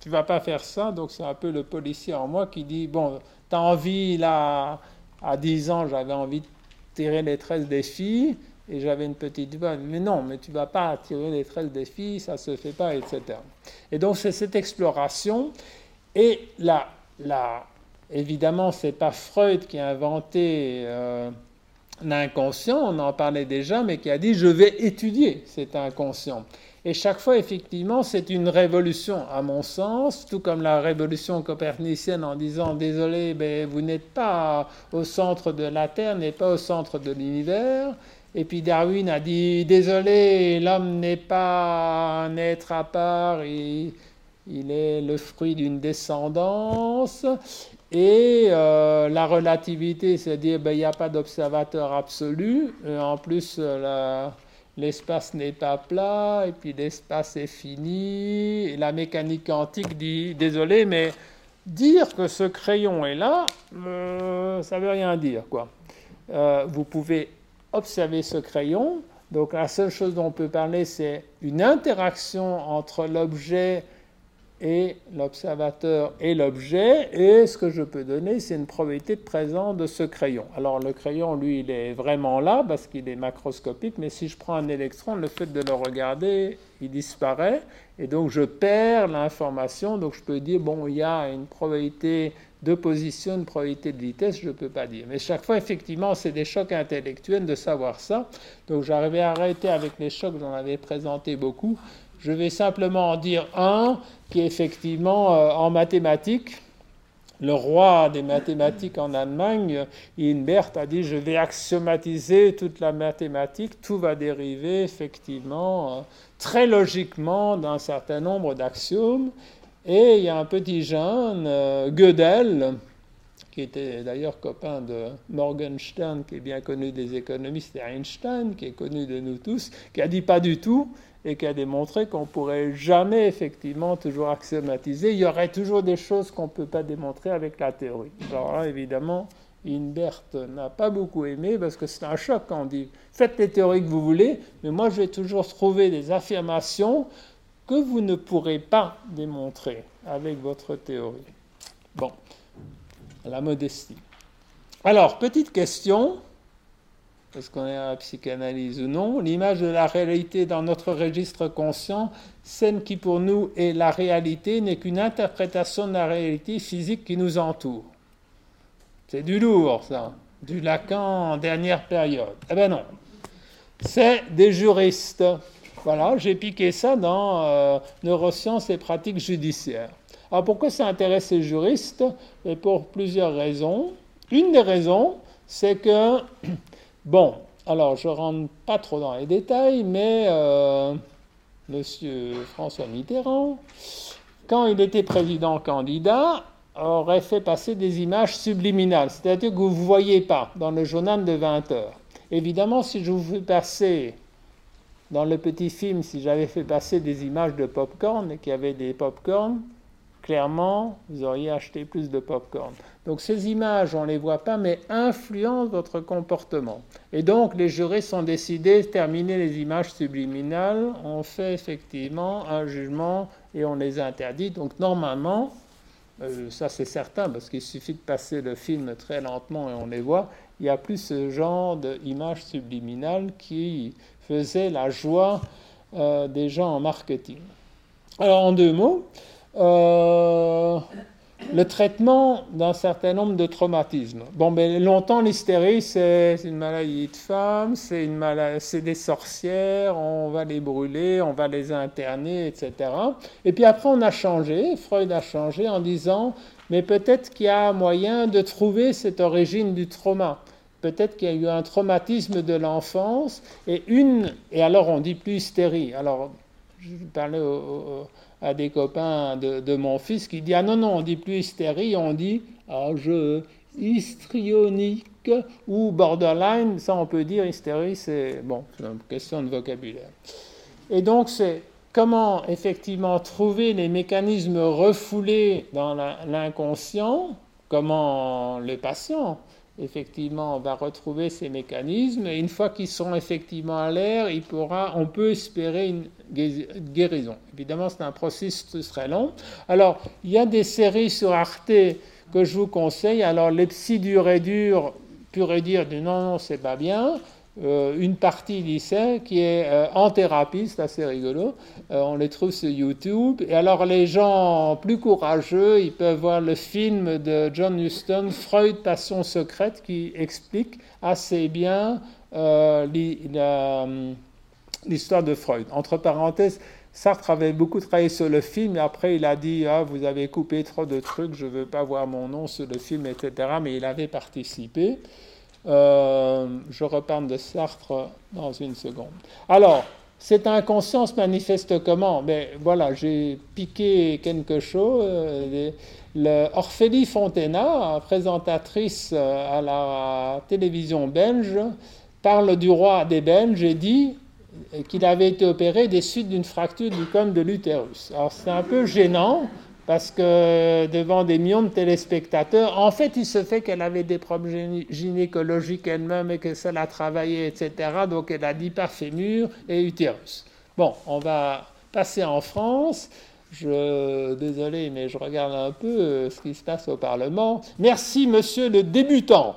tu vas pas faire ça, donc c'est un peu le policier en moi qui dit bon, tu as envie là, à 10 ans, j'avais envie de tirer les tresses des filles, et j'avais une petite voix, mais non, mais tu vas pas tirer les tresses des filles, ça se fait pas, etc. Et donc c'est cette exploration, et là, là évidemment, c'est pas Freud qui a inventé euh, l'inconscient, on en parlait déjà, mais qui a dit je vais étudier cet inconscient. Et chaque fois, effectivement, c'est une révolution, à mon sens, tout comme la révolution copernicienne en disant désolé, mais vous n'êtes pas au centre de la Terre, n'êtes pas au centre de l'univers. Et puis Darwin a dit désolé, l'homme n'est pas un être à part, il, il est le fruit d'une descendance. Et euh, la relativité, c'est-à-dire ben, n'y a pas d'observateur absolu. en plus, euh, l'espace n'est pas plat, et puis l'espace est fini. Et la mécanique quantique dit, désolé, mais dire que ce crayon est là, euh, ça ne veut rien dire. Quoi. vous pouvez observer ce crayon. Donc la seule chose dont on peut parler, c'est une interaction entre l'objet et l'observateur et l'objet, et ce que je peux donner, c'est une probabilité de présence de ce crayon. Alors le crayon, lui, il est vraiment là parce qu'il est macroscopique, mais si je prends un électron, le fait de le regarder, il disparaît, et donc je perds l'information, donc je peux dire, bon, il y a une probabilité de position, une probabilité de vitesse, je ne peux pas dire. Mais chaque fois, effectivement, c'est des chocs intellectuels de savoir ça. Donc j'arrivais à arrêter avec les chocs, j'en avais présenté beaucoup. Je vais simplement en dire un qui est effectivement euh, en mathématiques. Le roi des mathématiques en Allemagne, Hinbert, a dit Je vais axiomatiser toute la mathématique, tout va dériver effectivement euh, très logiquement d'un certain nombre d'axiomes. Et il y a un petit jeune, euh, Gödel, qui était d'ailleurs copain de Morgenstern, qui est bien connu des économistes, et Einstein, qui est connu de nous tous, qui a dit pas du tout et qui a démontré qu'on ne pourrait jamais effectivement toujours axiomatiser. Il y aurait toujours des choses qu'on ne peut pas démontrer avec la théorie. Alors là, évidemment, Inbert n'a pas beaucoup aimé parce que c'est un choc quand on dit faites les théories que vous voulez, mais moi je vais toujours trouver des affirmations que vous ne pourrez pas démontrer avec votre théorie. Bon, la modestie. Alors, petite question parce qu'on est à la psychanalyse ou non, l'image de la réalité dans notre registre conscient, celle qui pour nous est la réalité, n'est qu'une interprétation de la réalité physique qui nous entoure. C'est du lourd, ça. Du Lacan en dernière période. Eh ben non. C'est des juristes. Voilà, j'ai piqué ça dans euh, Neurosciences et pratiques judiciaires. Alors pourquoi ça intéresse les juristes? Pour plusieurs raisons. Une des raisons, c'est que [CLEARS THROAT] Bon, alors je ne rentre pas trop dans les détails, mais euh, Monsieur François Mitterrand, quand il était président candidat, aurait fait passer des images subliminales, c'est-à-dire que vous ne voyez pas dans le journal de 20 heures. Évidemment, si je vous fais passer dans le petit film, si j'avais fait passer des images de pop-corn et qu'il y avait des pop-corn, clairement, vous auriez acheté plus de pop-corn. Donc ces images, on ne les voit pas, mais influencent votre comportement. Et donc les jurés sont décidés de terminer les images subliminales. On fait effectivement un jugement et on les interdit. Donc normalement, euh, ça c'est certain, parce qu'il suffit de passer le film très lentement et on les voit, il n'y a plus ce genre d'images subliminales qui faisait la joie euh, des gens en marketing. Alors en deux mots, euh, le traitement d'un certain nombre de traumatismes. Bon, ben, longtemps, l'hystérie, c'est une maladie de femme, c'est des sorcières, on va les brûler, on va les interner, etc. Et puis après, on a changé, Freud a changé en disant, mais peut-être qu'il y a moyen de trouver cette origine du trauma. Peut-être qu'il y a eu un traumatisme de l'enfance et une, et alors on dit plus hystérie. Alors, je parlais à des copains de, mon fils qui dit Ah non, non, on dit plus hystérie, on dit ah, histrionique ou borderline. Ça, on peut dire hystérie, c'est bon, question de vocabulaire. Et donc, c'est comment effectivement trouver les mécanismes refoulés dans l'inconscient comment le patient effectivement va retrouver ces mécanismes et une fois qu'ils sont effectivement à l'air, il pourra, on peut espérer une guérison. Évidemment, c'est un processus très long. Alors, il y a des séries sur Arte que je vous conseille. Alors, les psy dur et dur, pur et dire, non, non, c'est pas bien. Euh, une partie lycée qui est euh, en thérapie, c'est assez rigolo. Euh, on les trouve sur YouTube. Et alors les gens plus courageux, ils peuvent voir le film de John Huston, Freud, Passion secrète, qui explique assez bien l'histoire de Freud. Entre parenthèses, Sartre avait beaucoup travaillé sur le film et après il a dit ah, Vous avez coupé trop de trucs, je ne veux pas voir mon nom sur le film, etc. Mais il avait participé. Euh, je reparle de Sartre dans une seconde. Alors, cette inconscience manifeste comment? Mais ben, voilà, j'ai piqué quelque chose. Orphélie Fontena, présentatrice à la télévision belge, parle du roi des Belges et dit qu'il avait été opéré des suites d'une fracture du cône de l'utérus. Alors c'est un peu gênant parce que devant des millions de téléspectateurs, en fait, il se fait qu'elle avait des problèmes gynécologiques elle-même et que ça l'a travaillé, etc. Donc elle a dit par fémur et utérus. Bon, on va passer en France. Je, désolé, mais je regarde un peu euh, ce qui se passe au Parlement. Merci, monsieur le débutant.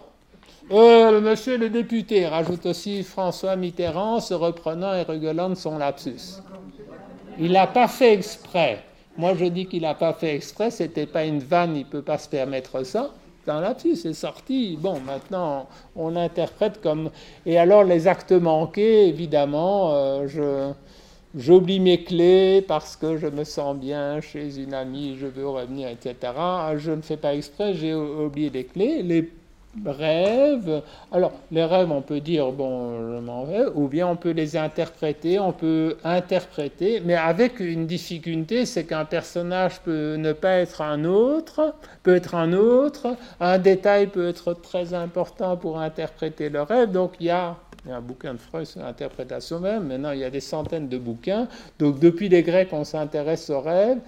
Euh, monsieur le député, rajoute aussi François Mitterrand, se reprenant et rigolant de son lapsus. Il n'a pas fait exprès. Moi, je dis qu'il n'a pas fait exprès, c'était pas une vanne, il peut pas se permettre ça. Dans là-dessus, c'est sorti. Bon, maintenant, on l'interprète comme. Et alors, les actes manqués, évidemment, euh, je. J'oublie mes clés parce que je me sens bien chez une amie, je veux revenir, etc. Je ne fais pas exprès, j'ai oublié les clés. Les rêves. Alors, les rêves, on peut dire, bon, je m'en vais, ou bien on peut les interpréter, on peut interpréter, mais avec une difficulté, c'est qu'un personnage peut ne pas être un autre, peut être un autre, un détail peut être très important pour interpréter le rêve, donc il y a il y a un bouquin de Freud sur l'interprétation même. Maintenant, il y a des centaines de bouquins. Donc, depuis les Grecs, on s'intéresse aux rêves.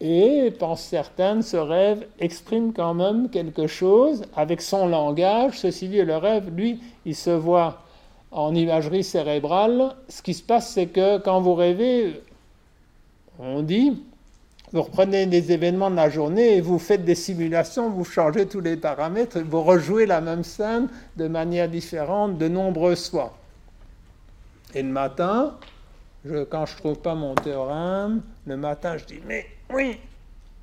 Et, pense certaines, ce rêve exprime quand même quelque chose avec son langage. Ceci dit, le rêve, lui, il se voit en imagerie cérébrale. Ce qui se passe, c'est que quand vous rêvez, on dit, vous reprenez des événements de la journée et vous faites des simulations, vous changez tous les paramètres, vous rejouez la même scène de manière différente de nombreuses fois. Et le matin, quand je ne trouve pas mon théorème, le matin, je dis, mais oui,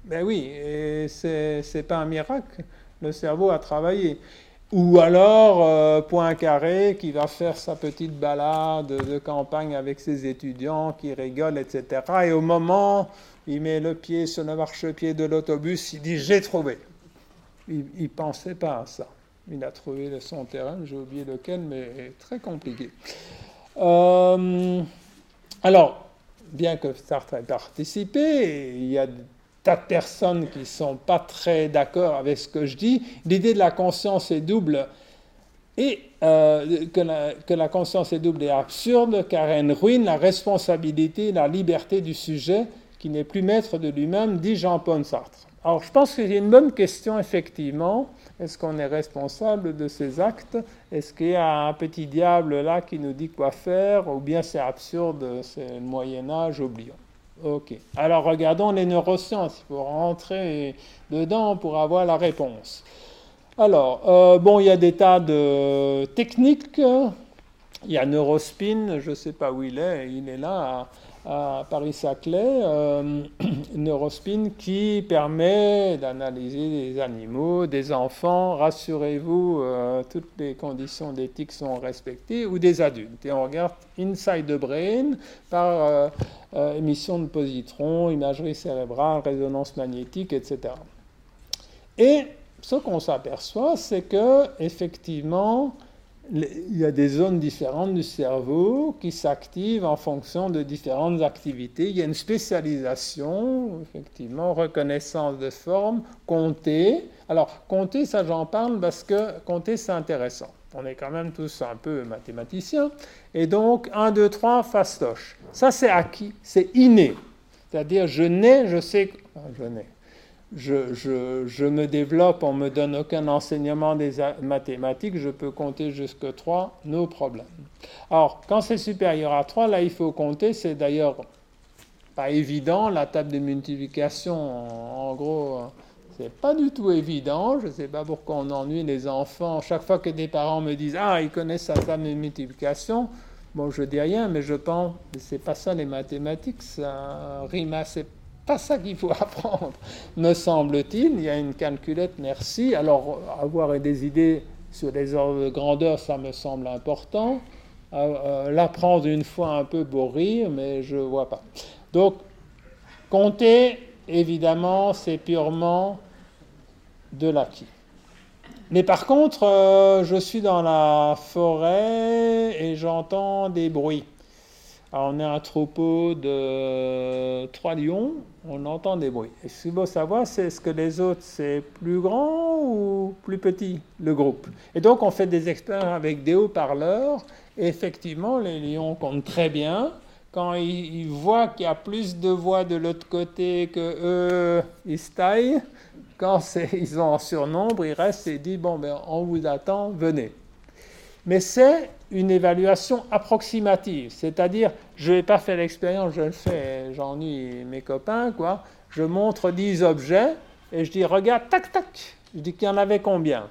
ben oui, et c'est pas un miracle. Le cerveau a travaillé. Ou alors euh, Poincaré qui va faire sa petite balade de campagne avec ses étudiants qui rigolent, etc. Et au moment, il met le pied sur le marchepied de l'autobus, il dit j'ai trouvé. Il ne pensait pas à ça. Il a trouvé son terrain, j'ai oublié lequel, mais très compliqué. Euh, alors, bien que Sartre ait participé, il y a des tas de personnes qui ne sont pas très d'accord avec ce que je dis. L'idée de la conscience est double et euh, que, la, que, la, conscience est double est absurde car elle ruine la responsabilité et la liberté du sujet qui n'est plus maître de lui-même, dit Jean-Paul Sartre. Alors je pense y a une bonne question effectivement est-ce qu'on est responsable de ces actes? Est-ce qu'il y a un petit diable là qui nous dit quoi faire? Ou bien c'est absurde, c'est le Moyen Âge, oublions. Ok. Alors regardons les neurosciences. Faut rentrer dedans pour avoir la réponse. Alors, euh, bon, il y a des tas de techniques. Il y a Neurospin, je ne sais pas où il est, il est là à Paris-Saclay, euh, [CLEARS THROAT] Neurospin, qui permet d'analyser des animaux, des enfants. Rassurez-vous, euh, toutes les conditions d'éthique sont respectées, ou des adultes. Et on regarde Inside the Brain par euh, émission de positrons, imagerie cérébrale, résonance magnétique, etc. Et ce qu'on s'aperçoit, c'est que effectivement, il y a des zones différentes du cerveau qui s'activent en fonction de différentes activités. Il y a une spécialisation, effectivement, reconnaissance de forme, compter. Alors, compter, ça j'en parle parce que compter, c'est intéressant. On est quand même tous un peu mathématiciens. Et donc, 1, 2, 3, fastoche. Ça, c'est acquis, c'est inné. C'est-à-dire, je nais, je sais. Je nais. Je, me développe, on ne me donne aucun enseignement des mathématiques, je peux compter jusqu'à 3, nos problèmes. Alors, quand c'est supérieur à 3, là, il faut compter, c'est d'ailleurs pas évident, la table de multiplication, en, gros, c'est pas du tout évident. Je ne sais pas pourquoi on ennuie les enfants. Chaque fois que des parents me disent Ah, ils connaissent la table de multiplication, bon, je dis rien, mais je pense que c'est pas ça les mathématiques, ça rime assez pas ça qu'il faut [LAUGHS] apprendre, me semble-t-il. Il y a une calculette, merci. Alors, avoir des idées sur les ordres de grandeur, ça me semble important. Euh, euh, l'apprendre une fois un peu pour rire, mais je ne vois pas. Donc, compter, évidemment, c'est purement de l'acquis. Mais par contre, euh, je suis dans la forêt et j'entends des bruits. On est un troupeau de trois lions, on entend des bruits. Et ce qu'il faut savoir, c'est ce que les autres, c'est plus grand ou plus petit, le groupe? Et donc, on fait des expériences avec des haut-parleurs. Effectivement, les lions comptent très bien. Quand ils, voient qu'il y a plus de voix de l'autre côté que eux, ils se taillent. Quand ils sont en surnombre, ils restent et disent Bon, ben, on vous attend, venez. Mais c'est une évaluation approximative, c'est-à-dire, je n'ai pas fait l'expérience, je le fais, j'ennuie mes copains, quoi. Je montre 10 objets et je dis, regarde, tac, tac. Je dis qu'il y en avait combien?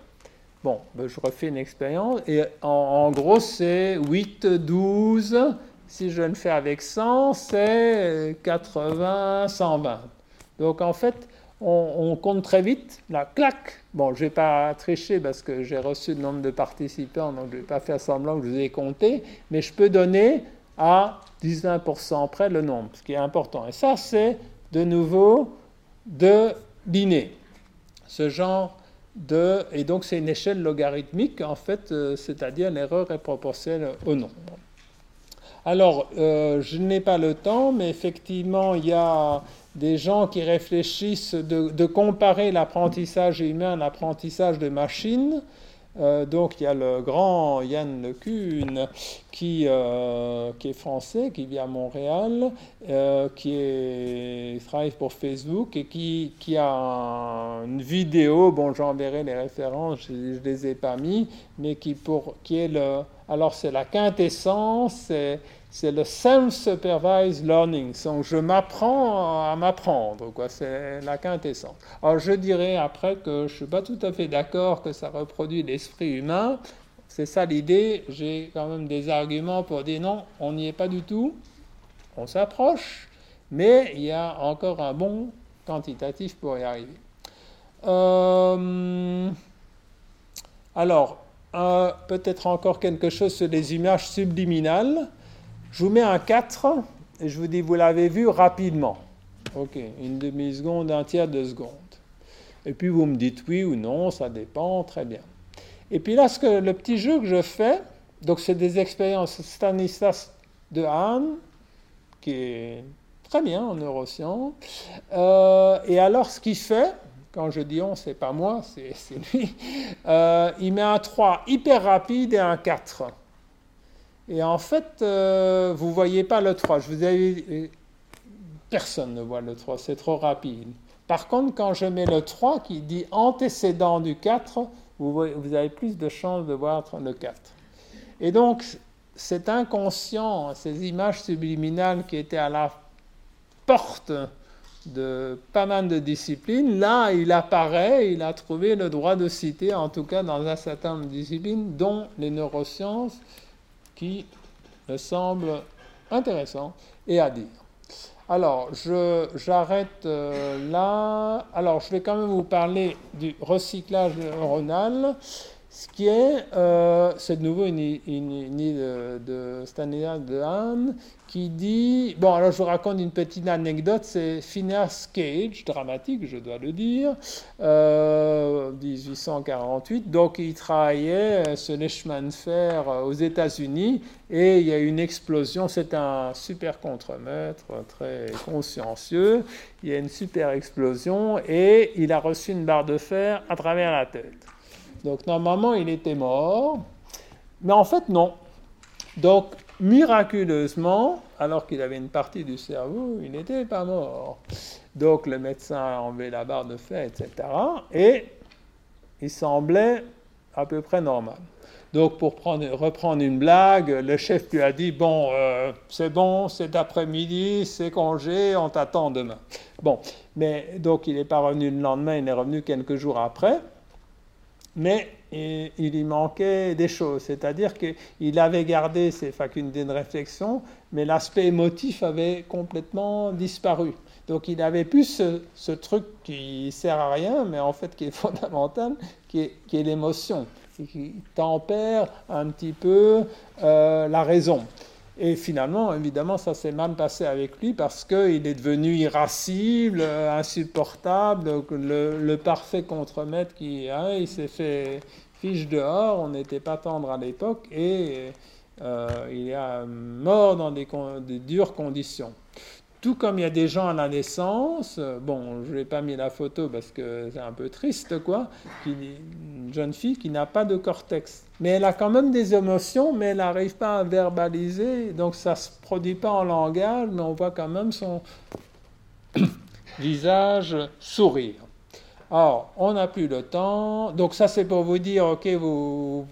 Bon, ben, je refais une expérience et en, gros, c'est 8, 12. Si je le fais avec 100, c'est 80, 120. Donc en fait, on, compte très vite, là, clac. Bon, je ne vais pas tricher parce que j'ai reçu le nombre de participants, donc je ne vais pas faire semblant que je vous ai compté, mais je peux donner à 19% près le nombre, ce qui est important. Et ça, c'est de nouveau de l'inné. Ce genre de. Et donc, c'est une échelle logarithmique, en fait, euh, c'est-à-dire l'erreur est proportionnelle au nombre. Alors, euh, je n'ai pas le temps, mais effectivement, il y a des gens qui réfléchissent de, comparer l'apprentissage humain à l'apprentissage de machines. Euh, donc il y a le grand Yann Lecune qui, euh, qui est français, qui vit à Montréal, euh, qui est, travaille pour Facebook et qui, qui a une vidéo, bon j'enverrai les références, je ne les ai pas mis, mais qui, pour, qui est le... Alors c'est la quintessence, c'est le self-supervised learning. Donc, je m'apprends à m'apprendre, quoi. C'est la quintessence. Alors, je dirais après que je ne suis pas tout à fait d'accord que ça reproduit l'esprit humain. C'est ça l'idée. J'ai quand même des arguments pour dire non, on n'y est pas du tout. On s'approche, mais il y a encore un bon quantitatif pour y arriver. Euh, alors, euh, peut-être encore quelque chose sur les images subliminales. Je vous mets un 4 et je vous dis, vous l'avez vu rapidement. OK, une demi-seconde, un tiers de seconde. Et puis vous me dites oui ou non, ça dépend, très bien. Et puis là, ce que, le petit jeu que je fais, donc c'est des expériences Stanislas de Hahn, qui est très bien en neurosciences. Euh, et alors, ce qu'il fait, quand je dis on, c'est pas moi, c'est lui, euh, il met un 3 hyper rapide et un 4. Et en fait, euh, vous ne voyez pas le 3. Je vous ai... Personne ne voit le 3, c'est trop rapide. Par contre, quand je mets le 3 qui dit antécédent du 4, vous, vous avez plus de chances de voir le 4. Et donc, cet inconscient, ces images subliminales qui étaient à la porte de pas mal de disciplines, là, il apparaît, il a trouvé le droit de citer, en tout cas dans un certain nombre de disciplines, dont les neurosciences, qui me semble intéressant et à dire. Alors, j'arrête euh, là. Alors, je vais quand même vous parler du recyclage neuronal, ce qui est, euh, c'est de nouveau une, idée de, de qui dit, bon alors je vous raconte une petite anecdote, c'est Phineas Cage, dramatique je dois le dire, euh, 1848, donc il travaillait sur les chemins de fer aux États-Unis et il y a une explosion, c'est un super contremaître très consciencieux, il y a une super explosion et il a reçu une barre de fer à travers la tête. Donc normalement il était mort, mais en fait non. Donc miraculeusement, alors qu'il avait une partie du cerveau, il n'était pas mort. Donc le médecin a enlevé la barre de fer, etc. Et il semblait à peu près normal. Donc pour reprendre une blague, le chef lui a dit, bon, euh, c'est bon, c'est après-midi, c'est congé, on t'attend demain. Bon, mais donc il n'est pas revenu le lendemain, il est revenu quelques jours après. Mais il, y manquait des choses, c'est-à-dire qu'il avait gardé ses facultés de réflexion, mais l'aspect émotif avait complètement disparu. Donc il avait plus ce, truc qui sert à rien, mais en fait qui est [LAUGHS] fondamental, qui est, qui est l'émotion, qui tempère un petit peu euh, la raison. Et finalement, évidemment, ça s'est mal passé avec lui parce qu'il est devenu irascible, insupportable, le, le parfait contremaître qui hein, il s'est fait fiche dehors, on n'était pas tendre à l'époque et euh, il est mort dans des, des dures conditions. Tout comme il y a des gens à la naissance, bon, je n'ai pas mis la photo parce que c'est un peu triste, quoi, une jeune fille qui n'a pas de cortex. Mais elle a quand même des émotions, mais elle n'arrive pas à verbaliser, donc ça ne se produit pas en langage, mais on voit quand même son [COUGHS] visage sourire. Alors, on n'a plus le temps. Donc ça, c'est pour vous dire, ok, vous,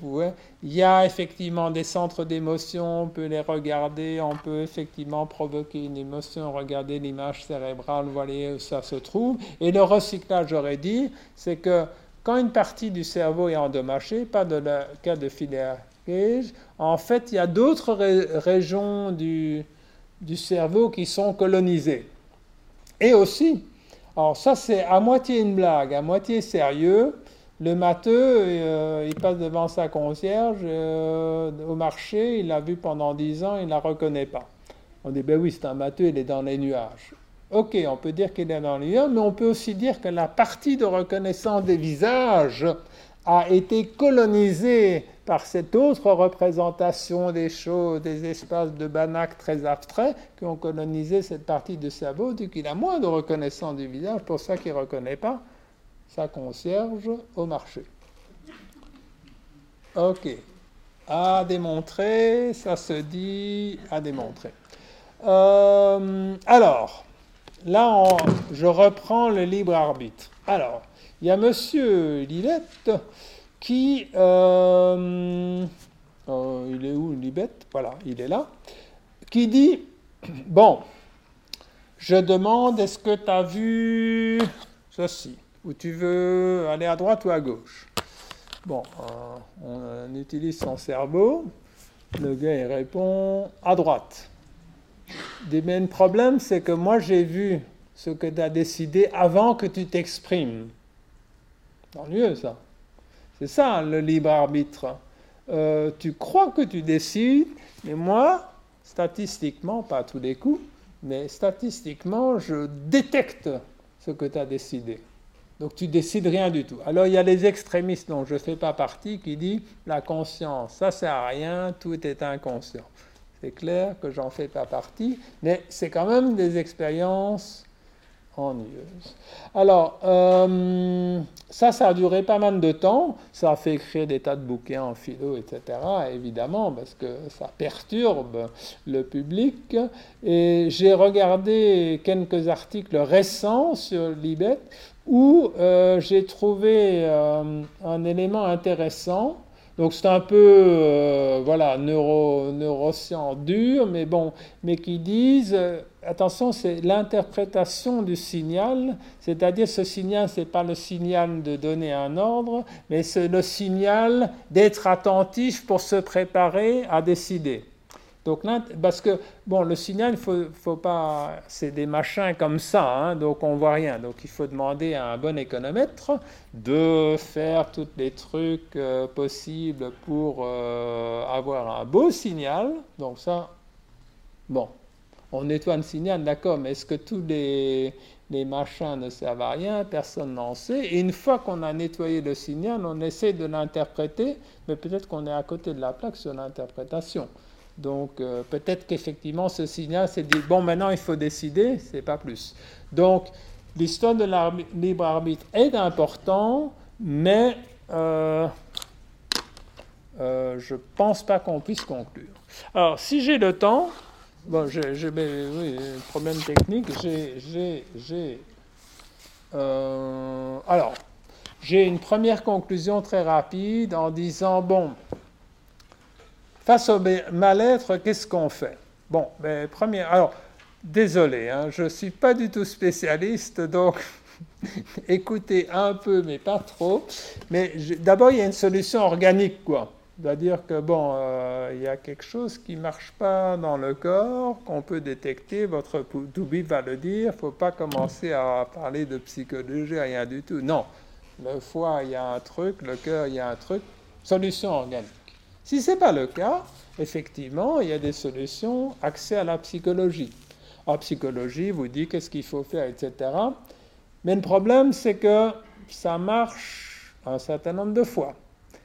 il y a effectivement des centres d'émotion, on peut les regarder, on peut effectivement provoquer une émotion, regarder l'image cérébrale, voyez où ça se trouve. Et le recyclage, j'aurais dit, c'est que quand une partie du cerveau est endommagée, pas de le cas de filière en fait, il y a d'autres régions du cerveau qui sont colonisées. Et aussi, alors ça c'est à moitié une blague, à moitié sérieux. Le matheux, euh, il passe devant sa concierge euh, au marché, il l'a vu pendant dix ans, il ne la reconnaît pas. On dit, ben oui, c'est un matheux, il est dans les nuages. Ok, on peut dire qu'il est dans les nuages, mais on peut aussi dire que la partie de reconnaissance des visages a été colonisée par cette autre représentation des choses, des espaces de Banach très abstraits qui ont colonisé cette partie du cerveau, du qu'il a moins de reconnaissance du visage, pour ça qu'il ne reconnaît pas sa concierge au marché. Ok. À démontrer, ça se dit à démontrer. Euh, alors, là, je reprends le libre arbitre. Alors, il y a Monsieur Lillette qui... Euh, euh, il est où, Libette Voilà, il est là. Qui dit, [COUGHS] bon, je demande, est-ce que tu as vu ceci? Ou tu veux aller à droite ou à gauche? Bon, euh, on utilise son cerveau. Le gars, il répond à droite. Mais le problème, c'est que moi, j'ai vu ce que tu as décidé avant que tu t'exprimes. Mieux, ça. C'est ça le libre arbitre. Euh, tu crois que tu décides, mais moi, statistiquement, pas à tous les coups, mais statistiquement, je détecte ce que tu as décidé. Donc tu décides rien du tout. Alors il y a les extrémistes dont je ne fais pas partie qui disent la conscience, ça sert à rien, tout est inconscient. C'est clair que j'en fais pas partie, mais c'est quand même des expériences ennuyeuse. Alors, euh, ça, ça a duré pas mal de temps. Ça a fait écrire des tas de bouquins en philo, etc., évidemment, parce que ça perturbe le public. Et j'ai regardé quelques articles récents sur Libet où euh, j'ai trouvé euh, un élément intéressant donc c'est un peu euh, voilà neuro, neurosciences dur, mais bon, mais qui disent euh, attention, c'est l'interprétation du signal, c'est-à-dire ce signal, c'est pas le signal de donner un ordre, mais c'est le signal d'être attentif pour se préparer à décider. Donc parce que bon, le signal, il faut, pas, c'est des machins comme ça, hein, donc on voit rien. Donc il faut demander à un bon économètre de faire tous les trucs euh, possibles pour euh, avoir un beau signal. Donc ça, bon, on nettoie le signal, d'accord, mais est-ce que tous les, les machins ne servent à rien? Personne n'en sait. Et une fois qu'on a nettoyé le signal, on essaie de l'interpréter, mais peut-être qu'on est à côté de la plaque sur l'interprétation. Donc euh, peut-être qu'effectivement ce signal s'est dit bon maintenant il faut décider, c'est pas plus. Donc l'histoire de la libre arbitre est important, mais euh, euh, je pense pas qu'on puisse conclure. Alors, si j'ai le temps, bon, j'ai oui, problème technique, j'ai. Euh, alors, j'ai une première conclusion très rapide en disant bon, face au mal-être, qu'est-ce qu'on fait? Bon, ben, première. Alors, désolé, hein, je ne suis pas du tout spécialiste, donc [LAUGHS] écoutez un peu, mais pas trop. Mais d'abord, il y a une solution organique, quoi. C'est-à-dire que, bon, euh, il y a quelque chose qui ne marche pas dans le corps, qu'on peut détecter, votre Toubi va le dire, il ne faut pas commencer à parler de psychologie, rien du tout. Non, le foie, il y a un truc, le cœur, il y a un truc, solution organique. Si ce n'est pas le cas, effectivement, il y a des solutions, accès à la psychologie. En psychologie, vous dit qu'est-ce qu'il faut faire, etc. Mais le problème, c'est que ça marche un certain nombre de fois.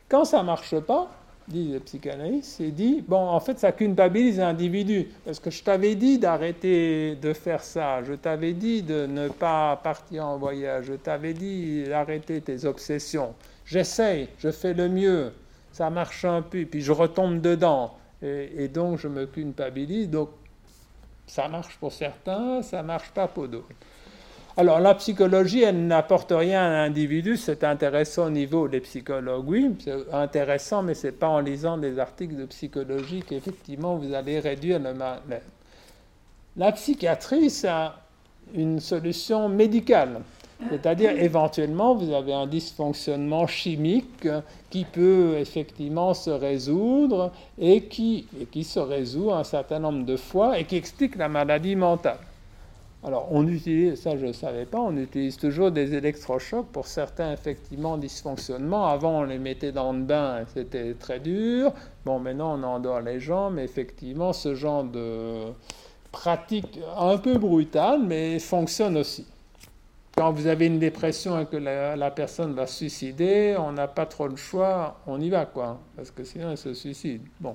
Quand ça ne marche pas, dit le psychanalyste, c'est dit, bon, en fait, ça culpabilise l'individu. Parce que je t'avais dit d'arrêter de faire ça, je t'avais dit de ne pas partir en voyage, je t'avais dit d'arrêter tes obsessions. J'essaye, je fais le mieux, ça marche un peu, puis je retombe dedans. Et, donc, je me culpabilise. Donc, ça marche pour certains, ça marche pas pour d'autres. Alors la psychologie, elle n'apporte rien à l'individu, c'est intéressant au niveau des psychologues, oui, c'est intéressant, mais ce n'est pas en lisant des articles de psychologie qu'effectivement vous allez réduire le mal. La psychiatrie, c'est une solution médicale. C'est-à-dire, éventuellement, vous avez un dysfonctionnement chimique qui peut effectivement se résoudre et qui, se résout un certain nombre de fois et qui explique la maladie mentale. Alors, on utilise, ça je ne savais pas, on utilise toujours des électrochocs pour certains, effectivement, dysfonctionnements. Avant, on les mettait dans le bain, c'était très dur. Bon, maintenant, on endort les gens, mais effectivement, ce genre de pratique un peu brutale, mais fonctionne aussi. Quand vous avez une dépression et que la, personne va suicider, on n'a pas trop le choix, on y va, quoi, parce que sinon, elle se suicide. Bon.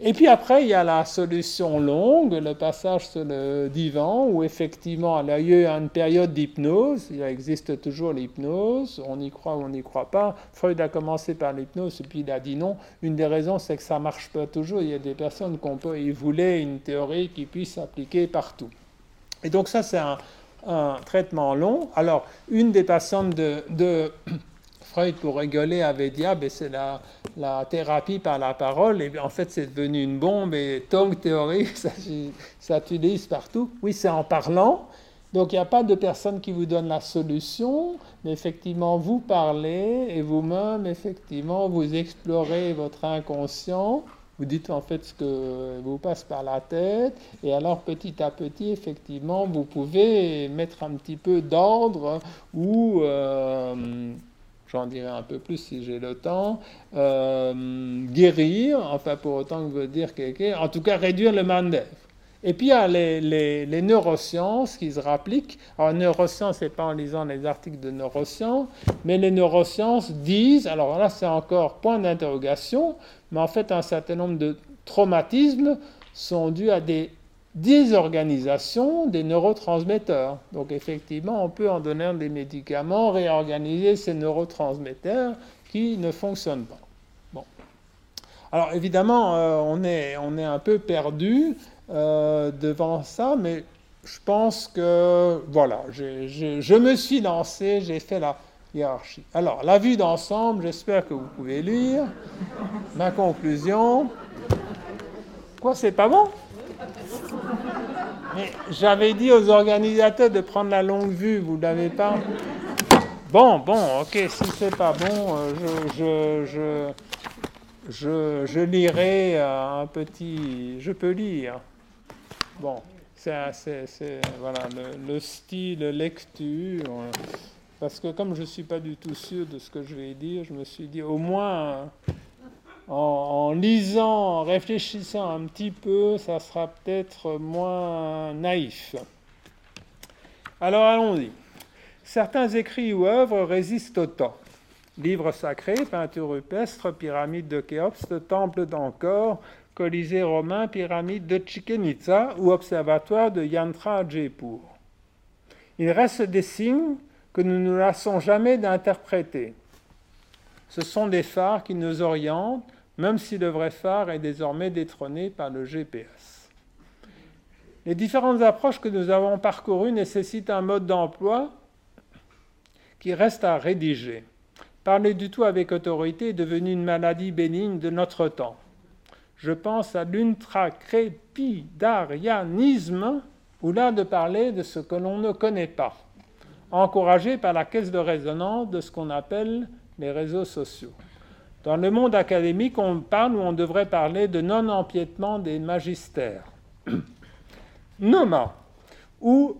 Et puis après, il y a la solution longue, le passage sur le divan, où effectivement, il a eu une période d'hypnose. Il existe toujours l'hypnose. On y croit ou on n'y croit pas. Freud a commencé par l'hypnose et puis il a dit non. Une des raisons, c'est que ça ne marche pas toujours. Il y a des personnes qui peut, ils voulaient une théorie qui puisse s'appliquer partout. Et donc ça, c'est un, traitement long. Alors, une des patientes de [CLEARS THROAT] Freud, pour rigoler, avait dit Ah, ben c'est la, la, thérapie par la parole. Et en fait, c'est devenu une bombe. Et Tong Theory, [LAUGHS] ça, ça utilise partout. Oui, c'est en parlant. Donc, il n'y a pas de personne qui vous donne la solution. Mais effectivement, vous parlez et vous-même, effectivement, vous explorez votre inconscient. Vous dites en fait ce que vous passe par la tête, et alors petit à petit, effectivement, vous pouvez mettre un petit peu d'ordre ou euh, j'en dirai un peu plus si j'ai le temps, euh, guérir, enfin pour autant que veut dire quelqu'un, en tout cas réduire le mandev. Et puis il y a les, les, neurosciences qui se rappliquent. Alors neurosciences, c'est pas en lisant les articles de neurosciences, mais les neurosciences disent, alors là c'est encore point d'interrogation, mais en fait un certain nombre de traumatismes sont dus à des désorganisation des neurotransmetteurs. Donc effectivement, on peut en donner des médicaments, réorganiser ces neurotransmetteurs qui ne fonctionnent pas. Bon. Alors évidemment, euh, on, est, on est un peu perdu euh, devant ça, mais je pense que voilà, je me suis lancé, j'ai fait la Alors, la vue d'ensemble, j'espère que vous pouvez lire. Ma conclusion. Quoi, c'est pas bon? Mais j'avais dit aux organisateurs de prendre la longue vue, vous l'avez pas? Bon, bon, ok, si c'est pas bon, euh, je, je, je, je, lirai euh, un petit. Je peux lire. Bon, c'est voilà, le, style lecture. Parce que comme je ne suis pas du tout sûr de ce que je vais dire, je me suis dit au moins en, lisant, en réfléchissant un petit peu, ça sera peut-être moins naïf. Alors allons-y. Certains écrits ou œuvres résistent au temps. Livres sacrés, peinture rupestre, pyramide de Khéops, temple d'Angkor, Colisée romain, pyramide de Chichen ou observatoire de Yantra Jaipur. Il reste des signes que nous ne lassons jamais d'interpréter. Ce sont des phares qui nous orientent, même si le vrai phare est désormais détrôné par le GPS. Les différentes approches que nous avons parcourues nécessitent un mode d'emploi qui reste à rédiger. Parler du tout avec autorité est devenu une maladie bénigne de notre temps. Je pense à l'ultracrépidarianisme, ou l'art de parler de ce que l'on ne connaît pas, encouragé par la caisse de résonance de ce qu'on appelle les réseaux sociaux. Dans le monde académique, on parle ou on devrait parler de non-empiètement des magistères. [CLEARS THROAT] NOMA ou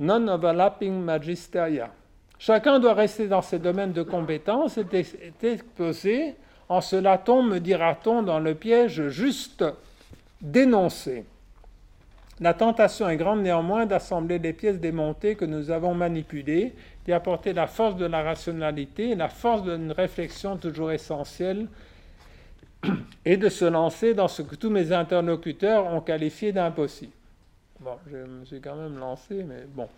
Non-Overlapping Magisteria. Chacun doit rester dans ses domaines de compétences et est exposé. En cela tombe, me dira-t-on, dans le piège juste dénoncé. La tentation est grande néanmoins d'assembler les pièces démontées que nous avons manipulées, d'y apporter la force de la rationalité, la force d'une réflexion toujours essentielle, [CLEARS THROAT] et de se lancer dans ce que tous mes interlocuteurs ont qualifié d'impossible. Bon, je me suis quand même lancé, mais bon.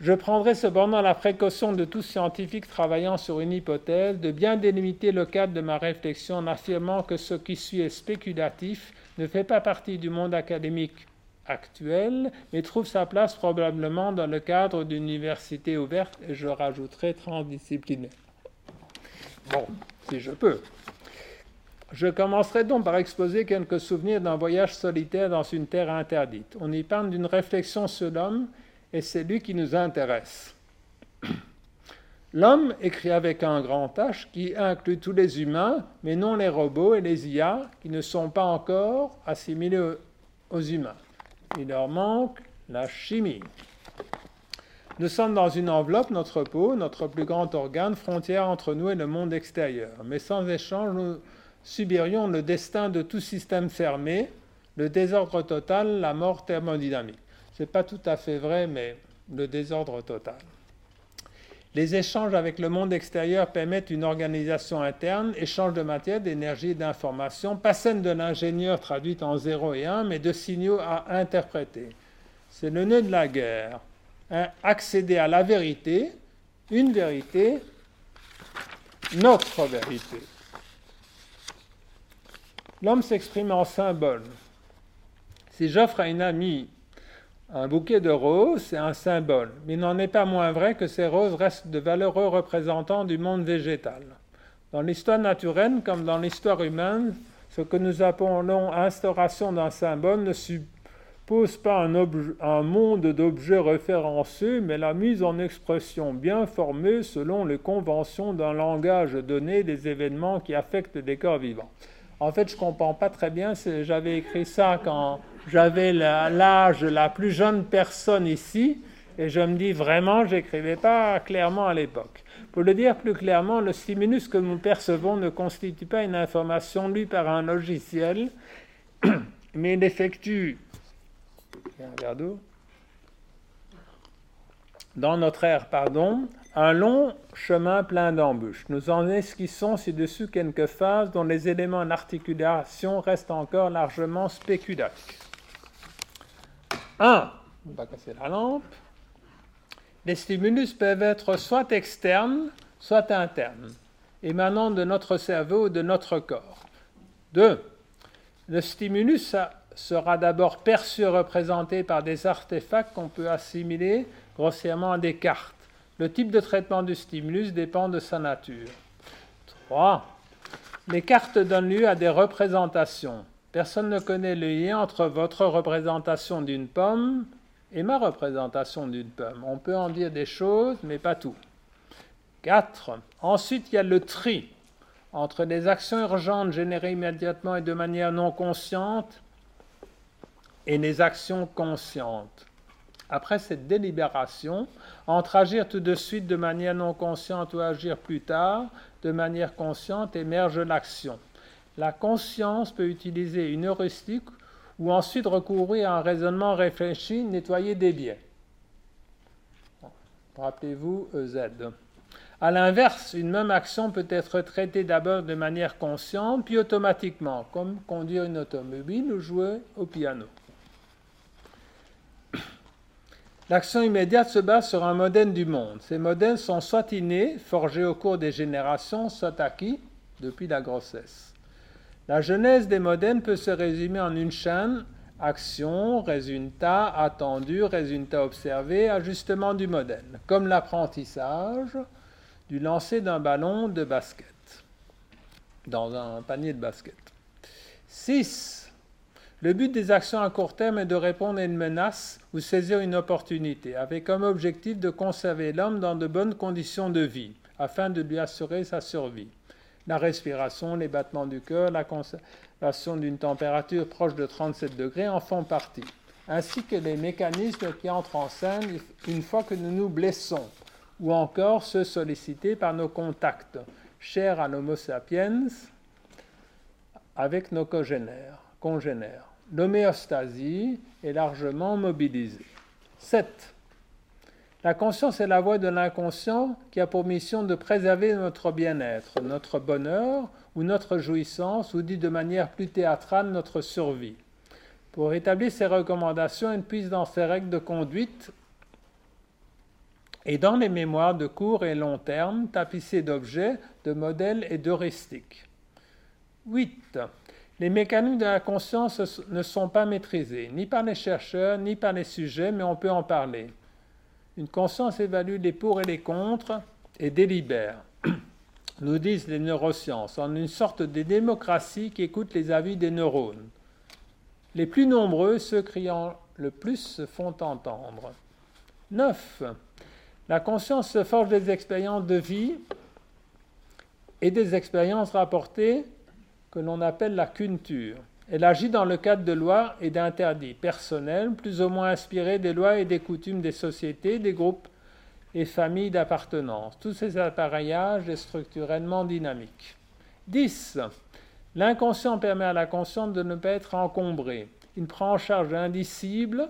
Je prendrai cependant la précaution de tout scientifique travaillant sur une hypothèse de bien délimiter le cadre de ma réflexion en affirmant que ce qui suit est spéculatif, ne fait pas partie du monde académique actuel, mais trouve sa place probablement dans le cadre d'une université ouverte et je rajouterai transdisciplinaire. Bon, si je peux. Je commencerai donc par exposer quelques souvenirs d'un voyage solitaire dans une terre interdite. On y parle d'une réflexion sur l'homme et c'est lui qui nous intéresse. L'homme écrit avec un grand H qui inclut tous les humains, mais non les robots et les IA qui ne sont pas encore assimilés aux humains. Il leur manque la chimie. Nous sommes dans une enveloppe, notre peau, notre plus grand organe, frontière entre nous et le monde extérieur. Mais sans échange, nous subirions le destin de tout système fermé, le désordre total, la mort thermodynamique. Ce n'est pas tout à fait vrai, mais le désordre total. Les échanges avec le monde extérieur permettent une organisation interne, échange de matière, d'énergie et d'informations, pas scène de l'ingénieur traduite en 0 et 1, mais de signaux à interpréter. C'est le nœud de la guerre. accéder à la vérité, une vérité, notre vérité. L'homme s'exprime en symbole. Si j'offre à une amie un bouquet de roses, c'est un symbole, mais il n'en est pas moins vrai que ces roses restent de valeureux représentants du monde végétal. Dans l'histoire naturelle comme dans l'histoire humaine, ce que nous appelons instauration d'un symbole ne suppose pas un, un monde d'objets référencés, mais la mise en expression bien formée selon les conventions d'un langage donné des événements qui affectent des corps vivants. En fait, je ne comprends pas très bien, j'avais écrit ça quand j'avais l'âge de la plus jeune personne ici, et je me dis vraiment, j'écrivais pas clairement à l'époque. Pour le dire plus clairement, le stimulus que nous percevons ne constitue pas une information lue par un logiciel, [CLEARS THROAT] mais il effectue dans notre air, pardon, un long chemin plein d'embûches. Nous en esquissons ci-dessus quelques phases dont les éléments d'articulation restent encore largement spéculatifs. 1. On va casser la lampe. Les stimulus peuvent être soit externes, soit internes, émanant de notre cerveau ou de notre corps. 2. Le stimulus sera d'abord perçu et représenté par des artefacts qu'on peut assimiler grossièrement à des cartes. Le type de traitement du stimulus dépend de sa nature. 3. Les cartes donnent lieu à des représentations. Personne ne connaît le lien entre votre représentation d'une pomme et ma représentation d'une pomme. On peut en dire des choses, mais pas tout. 4. Ensuite, il y a le tri entre les actions urgentes générées immédiatement et de manière non consciente et les actions conscientes. Après cette délibération, entre agir tout de suite de manière non consciente ou agir plus tard de manière consciente, émerge l'action. La conscience peut utiliser une heuristique ou ensuite recourir à un raisonnement réfléchi, nettoyer des biais. Rappelez-vous EZ. A l'inverse, une même action peut être traitée d'abord de manière consciente, puis automatiquement, comme conduire une automobile ou jouer au piano. L'action immédiate se base sur un modèle du monde. Ces modèles sont soit innés, forgés au cours des générations, soit acquis depuis la grossesse. La genèse des modèles peut se résumer en une chaîne action, résultat attendu, résultat observé, ajustement du modèle, comme l'apprentissage du lancer d'un ballon de basket dans un panier de basket. 6. Le but des actions à court terme est de répondre à une menace ou saisir une opportunité, avec comme objectif de conserver l'homme dans de bonnes conditions de vie, afin de lui assurer sa survie. La respiration, les battements du cœur, la conservation d'une température proche de 37 degrés en font partie, ainsi que les mécanismes qui entrent en scène une fois que nous nous blessons, ou encore ceux sollicités par nos contacts, chers à l'Homo sapiens, avec nos congénères congénère. L'homéostasie est largement mobilisée. 7. La conscience est la voix de l'inconscient qui a pour mission de préserver notre bien-être, notre bonheur ou notre jouissance, ou dit de manière plus théâtrale, notre survie. Pour établir ces recommandations, elle puise dans ses règles de conduite et dans les mémoires de court et long terme tapissées d'objets, de modèles et d'heuristiques. 8. Les mécanismes de la conscience ne sont pas maîtrisés, ni par les chercheurs, ni par les sujets, mais on peut en parler. Une conscience évalue les pour et les contre et délibère, [CLEARS THROAT] nous disent les neurosciences, en une sorte de démocratie qui écoute les avis des neurones. Les plus nombreux, ceux criant le plus, se font entendre. 9. La conscience se forge des expériences de vie et des expériences rapportées que l'on appelle la culture. Elle agit dans le cadre de lois et d'interdits personnels, plus ou moins inspirés des lois et des coutumes des sociétés, des groupes et familles d'appartenance. Tous ces appareillages est structurellement dynamique. 10. L'inconscient permet à la conscience de ne pas être encombré. Il prend en charge l'indicible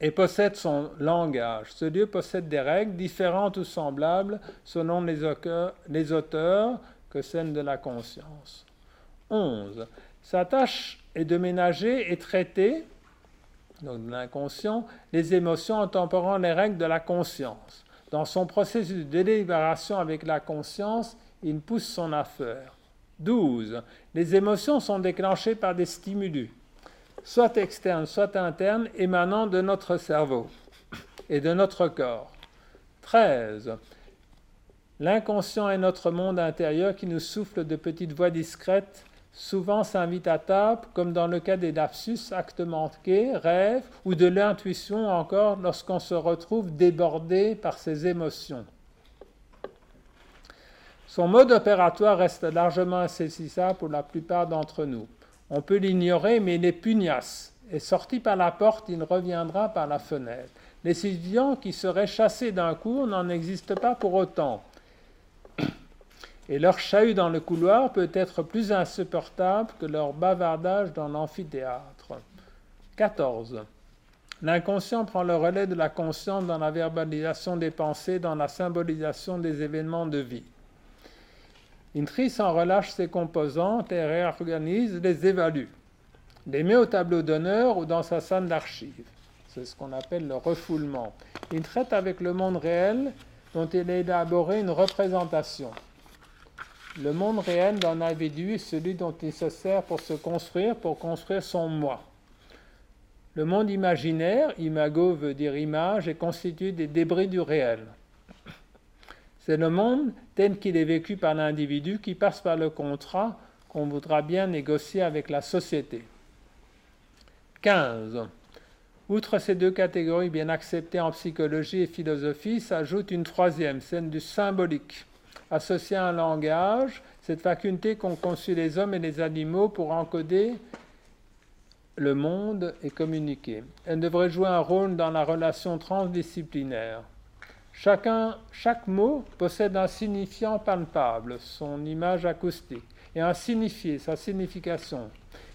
et possède son langage. Ce lieu possède des règles différentes ou semblables selon les auteurs, que celle de la conscience. 11. Sa tâche est de ménager et traiter, donc de l'inconscient, les émotions en temporant les règles de la conscience. Dans son processus de délibération avec la conscience, il pousse son affaire. 12. Les émotions sont déclenchées par des stimulus, soit externes, soit internes, émanant de notre cerveau et de notre corps. 13. L'inconscient est notre monde intérieur qui nous souffle de petites voix discrètes, souvent s'invite à table, comme dans le cas des lapsus, actes manqués, rêves, ou de l'intuition encore lorsqu'on se retrouve débordé par ses émotions. Son mode opératoire reste largement insaisissable pour la plupart d'entre nous. On peut l'ignorer, mais il est pugnace. Et sorti par la porte, il reviendra par la fenêtre. Les étudiants qui seraient chassés d'un cours n'en existent pas pour autant et leur chahut dans le couloir peut être plus insupportable que leur bavardage dans l'amphithéâtre. 14. L'inconscient prend le relais de la conscience dans la verbalisation des pensées, dans la symbolisation des événements de vie. Il en relâche ses composantes et réorganise, les évalue, les met au tableau d'honneur ou dans sa salle d'archives. C'est ce qu'on appelle le refoulement. Il traite avec le monde réel dont il a élaboré une représentation. Le monde réel d'un individu est celui dont il se sert pour se construire, pour construire son moi. Le monde imaginaire, imago veut dire image, est constitué des débris du réel. C'est le monde tel qu'il est vécu par l'individu qui passe par le contrat qu'on voudra bien négocier avec la société. 15. Outre ces deux catégories bien acceptées en psychologie et philosophie, s'ajoute une troisième, celle du symbolique associée à un langage, cette faculté qu'ont conçu les hommes et les animaux pour encoder le monde et communiquer. Elle devrait jouer un rôle dans la relation transdisciplinaire. Chaque mot possède un signifiant palpable, son image acoustique, et un signifié, sa signification,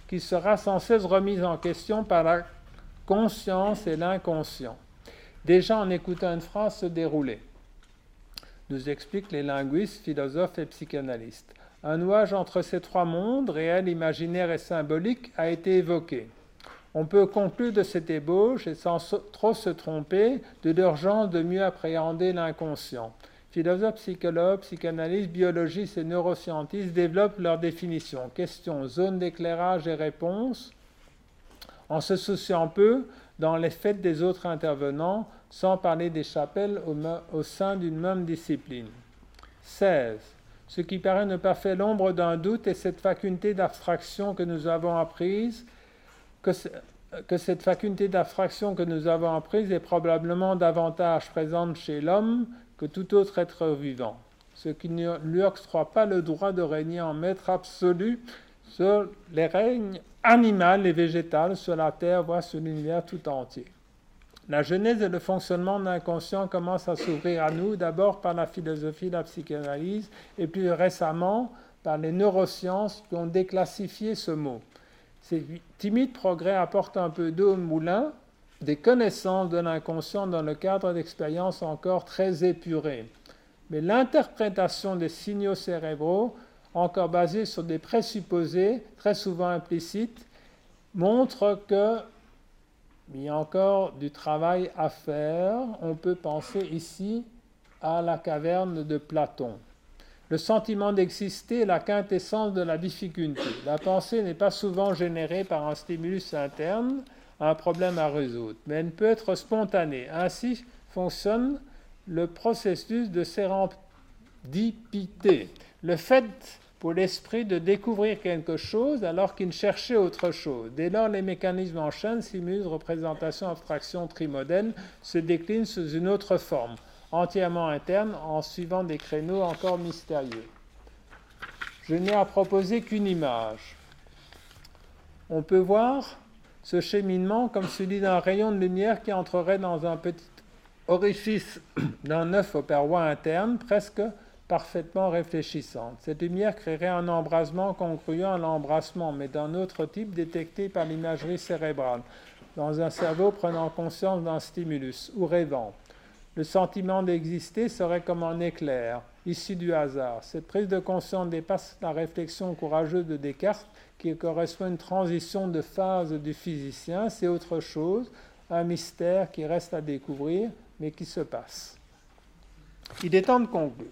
qui sera sans cesse remise en question par la conscience et l'inconscient. Déjà en écoutant une phrase se dérouler nous expliquent les linguistes, philosophes et psychanalystes. Un nuage entre ces trois mondes, réel, imaginaire et symbolique, a été évoqué. On peut conclure de cette ébauche, et sans trop se tromper, de l'urgence de mieux appréhender l'inconscient. Philosophes, psychologues, psychanalystes, biologistes et neuroscientistes développent leurs définitions, questions, zones d'éclairage et réponses, en se souciant peu dans les faits des autres intervenants, sans parler des chapelles au, sein d'une même discipline. 16. Ce qui paraît ne pas faire l'ombre d'un doute est cette faculté d'abstraction que nous avons apprise, que, que cette faculté d'abstraction que nous avons apprise est probablement davantage présente chez l'homme que tout autre être vivant, ce qui ne lui octroie pas le droit de régner en maître absolu sur les règnes animal et végétal, sur la Terre, voire sur l'univers tout entier. La genèse et le fonctionnement de l'inconscient commencent à s'ouvrir à nous, d'abord par la philosophie, la psychanalyse, et plus récemment par les neurosciences qui ont déclassifié ce mot. Ces timides progrès apportent un peu d'eau au moulin, des connaissances de l'inconscient dans le cadre d'expériences encore très épurées. Mais l'interprétation des signaux cérébraux, encore basée sur des présupposés très souvent implicites, montre qu'il y a encore du travail à faire. On peut penser ici à la caverne de Platon. Le sentiment d'exister est la quintessence de la difficulté. La pensée n'est pas souvent générée par un stimulus interne, un problème à résoudre, mais elle peut être spontanée. Ainsi fonctionne le processus de sérendipité. Le fait l'esprit de découvrir quelque chose alors qu'il cherchait autre chose. Dès lors, les mécanismes en chaîne, simulent représentation, abstraction, trimodèle, se déclinent sous une autre forme, entièrement interne, en suivant des créneaux encore mystérieux. Je n'ai à proposer qu'une image. On peut voir ce cheminement comme celui d'un rayon de lumière qui entrerait dans un petit orifice d'un œuf aux parois internes, presque parfaitement réfléchissante. Cette lumière créerait un embrasement congruent à l'embrassement, mais d'un autre type détecté par l'imagerie cérébrale, dans un cerveau prenant conscience d'un stimulus ou rêvant. Le sentiment d'exister serait comme un éclair, issu du hasard. Cette prise de conscience dépasse la réflexion courageuse de Descartes qui correspond à une transition de phase du physicien, c'est autre chose, un mystère qui reste à découvrir, mais qui se passe. Il est temps de conclure.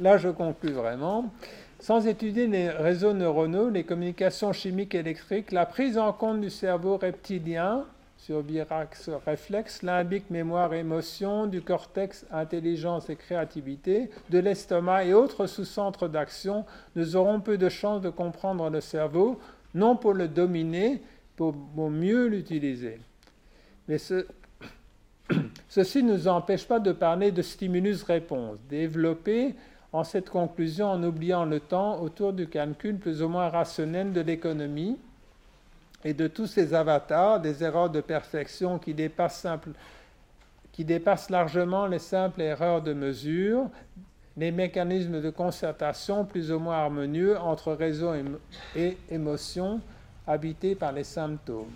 Là, je conclus vraiment. Sans étudier les réseaux neuronaux, les communications chimiques électriques, la prise en compte du cerveau reptilien sur birax réflexe, limbique mémoire émotion, du cortex intelligence et créativité, de l'estomac et autres sous-centres d'action, nous aurons peu de chances de comprendre le cerveau, non pour le dominer, pour mieux l'utiliser. Mais [CLEARS THROAT] ceci ne nous empêche pas de parler de stimulus-réponse, développé en cette conclusion en oubliant le temps autour du calcul plus ou moins rationnel de l'économie et de tous ces avatars, des erreurs de perfection qui dépassent, largement les simples erreurs de mesure, les mécanismes de concertation plus ou moins harmonieux entre raison et émotion habités par les symptômes.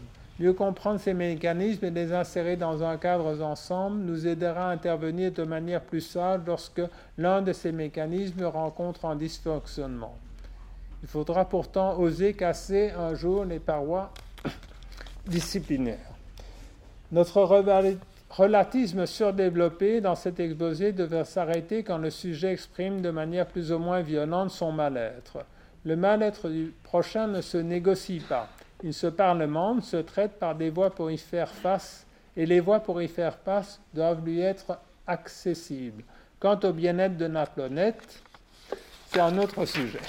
Mieux comprendre ces mécanismes et les insérer dans un cadre ensemble nous aidera à intervenir de manière plus sage lorsque l'un de ces mécanismes rencontre un dysfonctionnement. Il faudra pourtant oser casser un jour les parois [COUGHS] disciplinaires. Notre relatisme surdéveloppé dans cet exposé devrait s'arrêter quand le sujet exprime de manière plus ou moins violente son mal-être. Le mal-être du prochain ne se négocie pas. Se parlemente, se traite par des voies pour y faire face, et les voies pour y faire face doivent lui être accessibles. Quant au bien-être de la planète, c'est un autre sujet.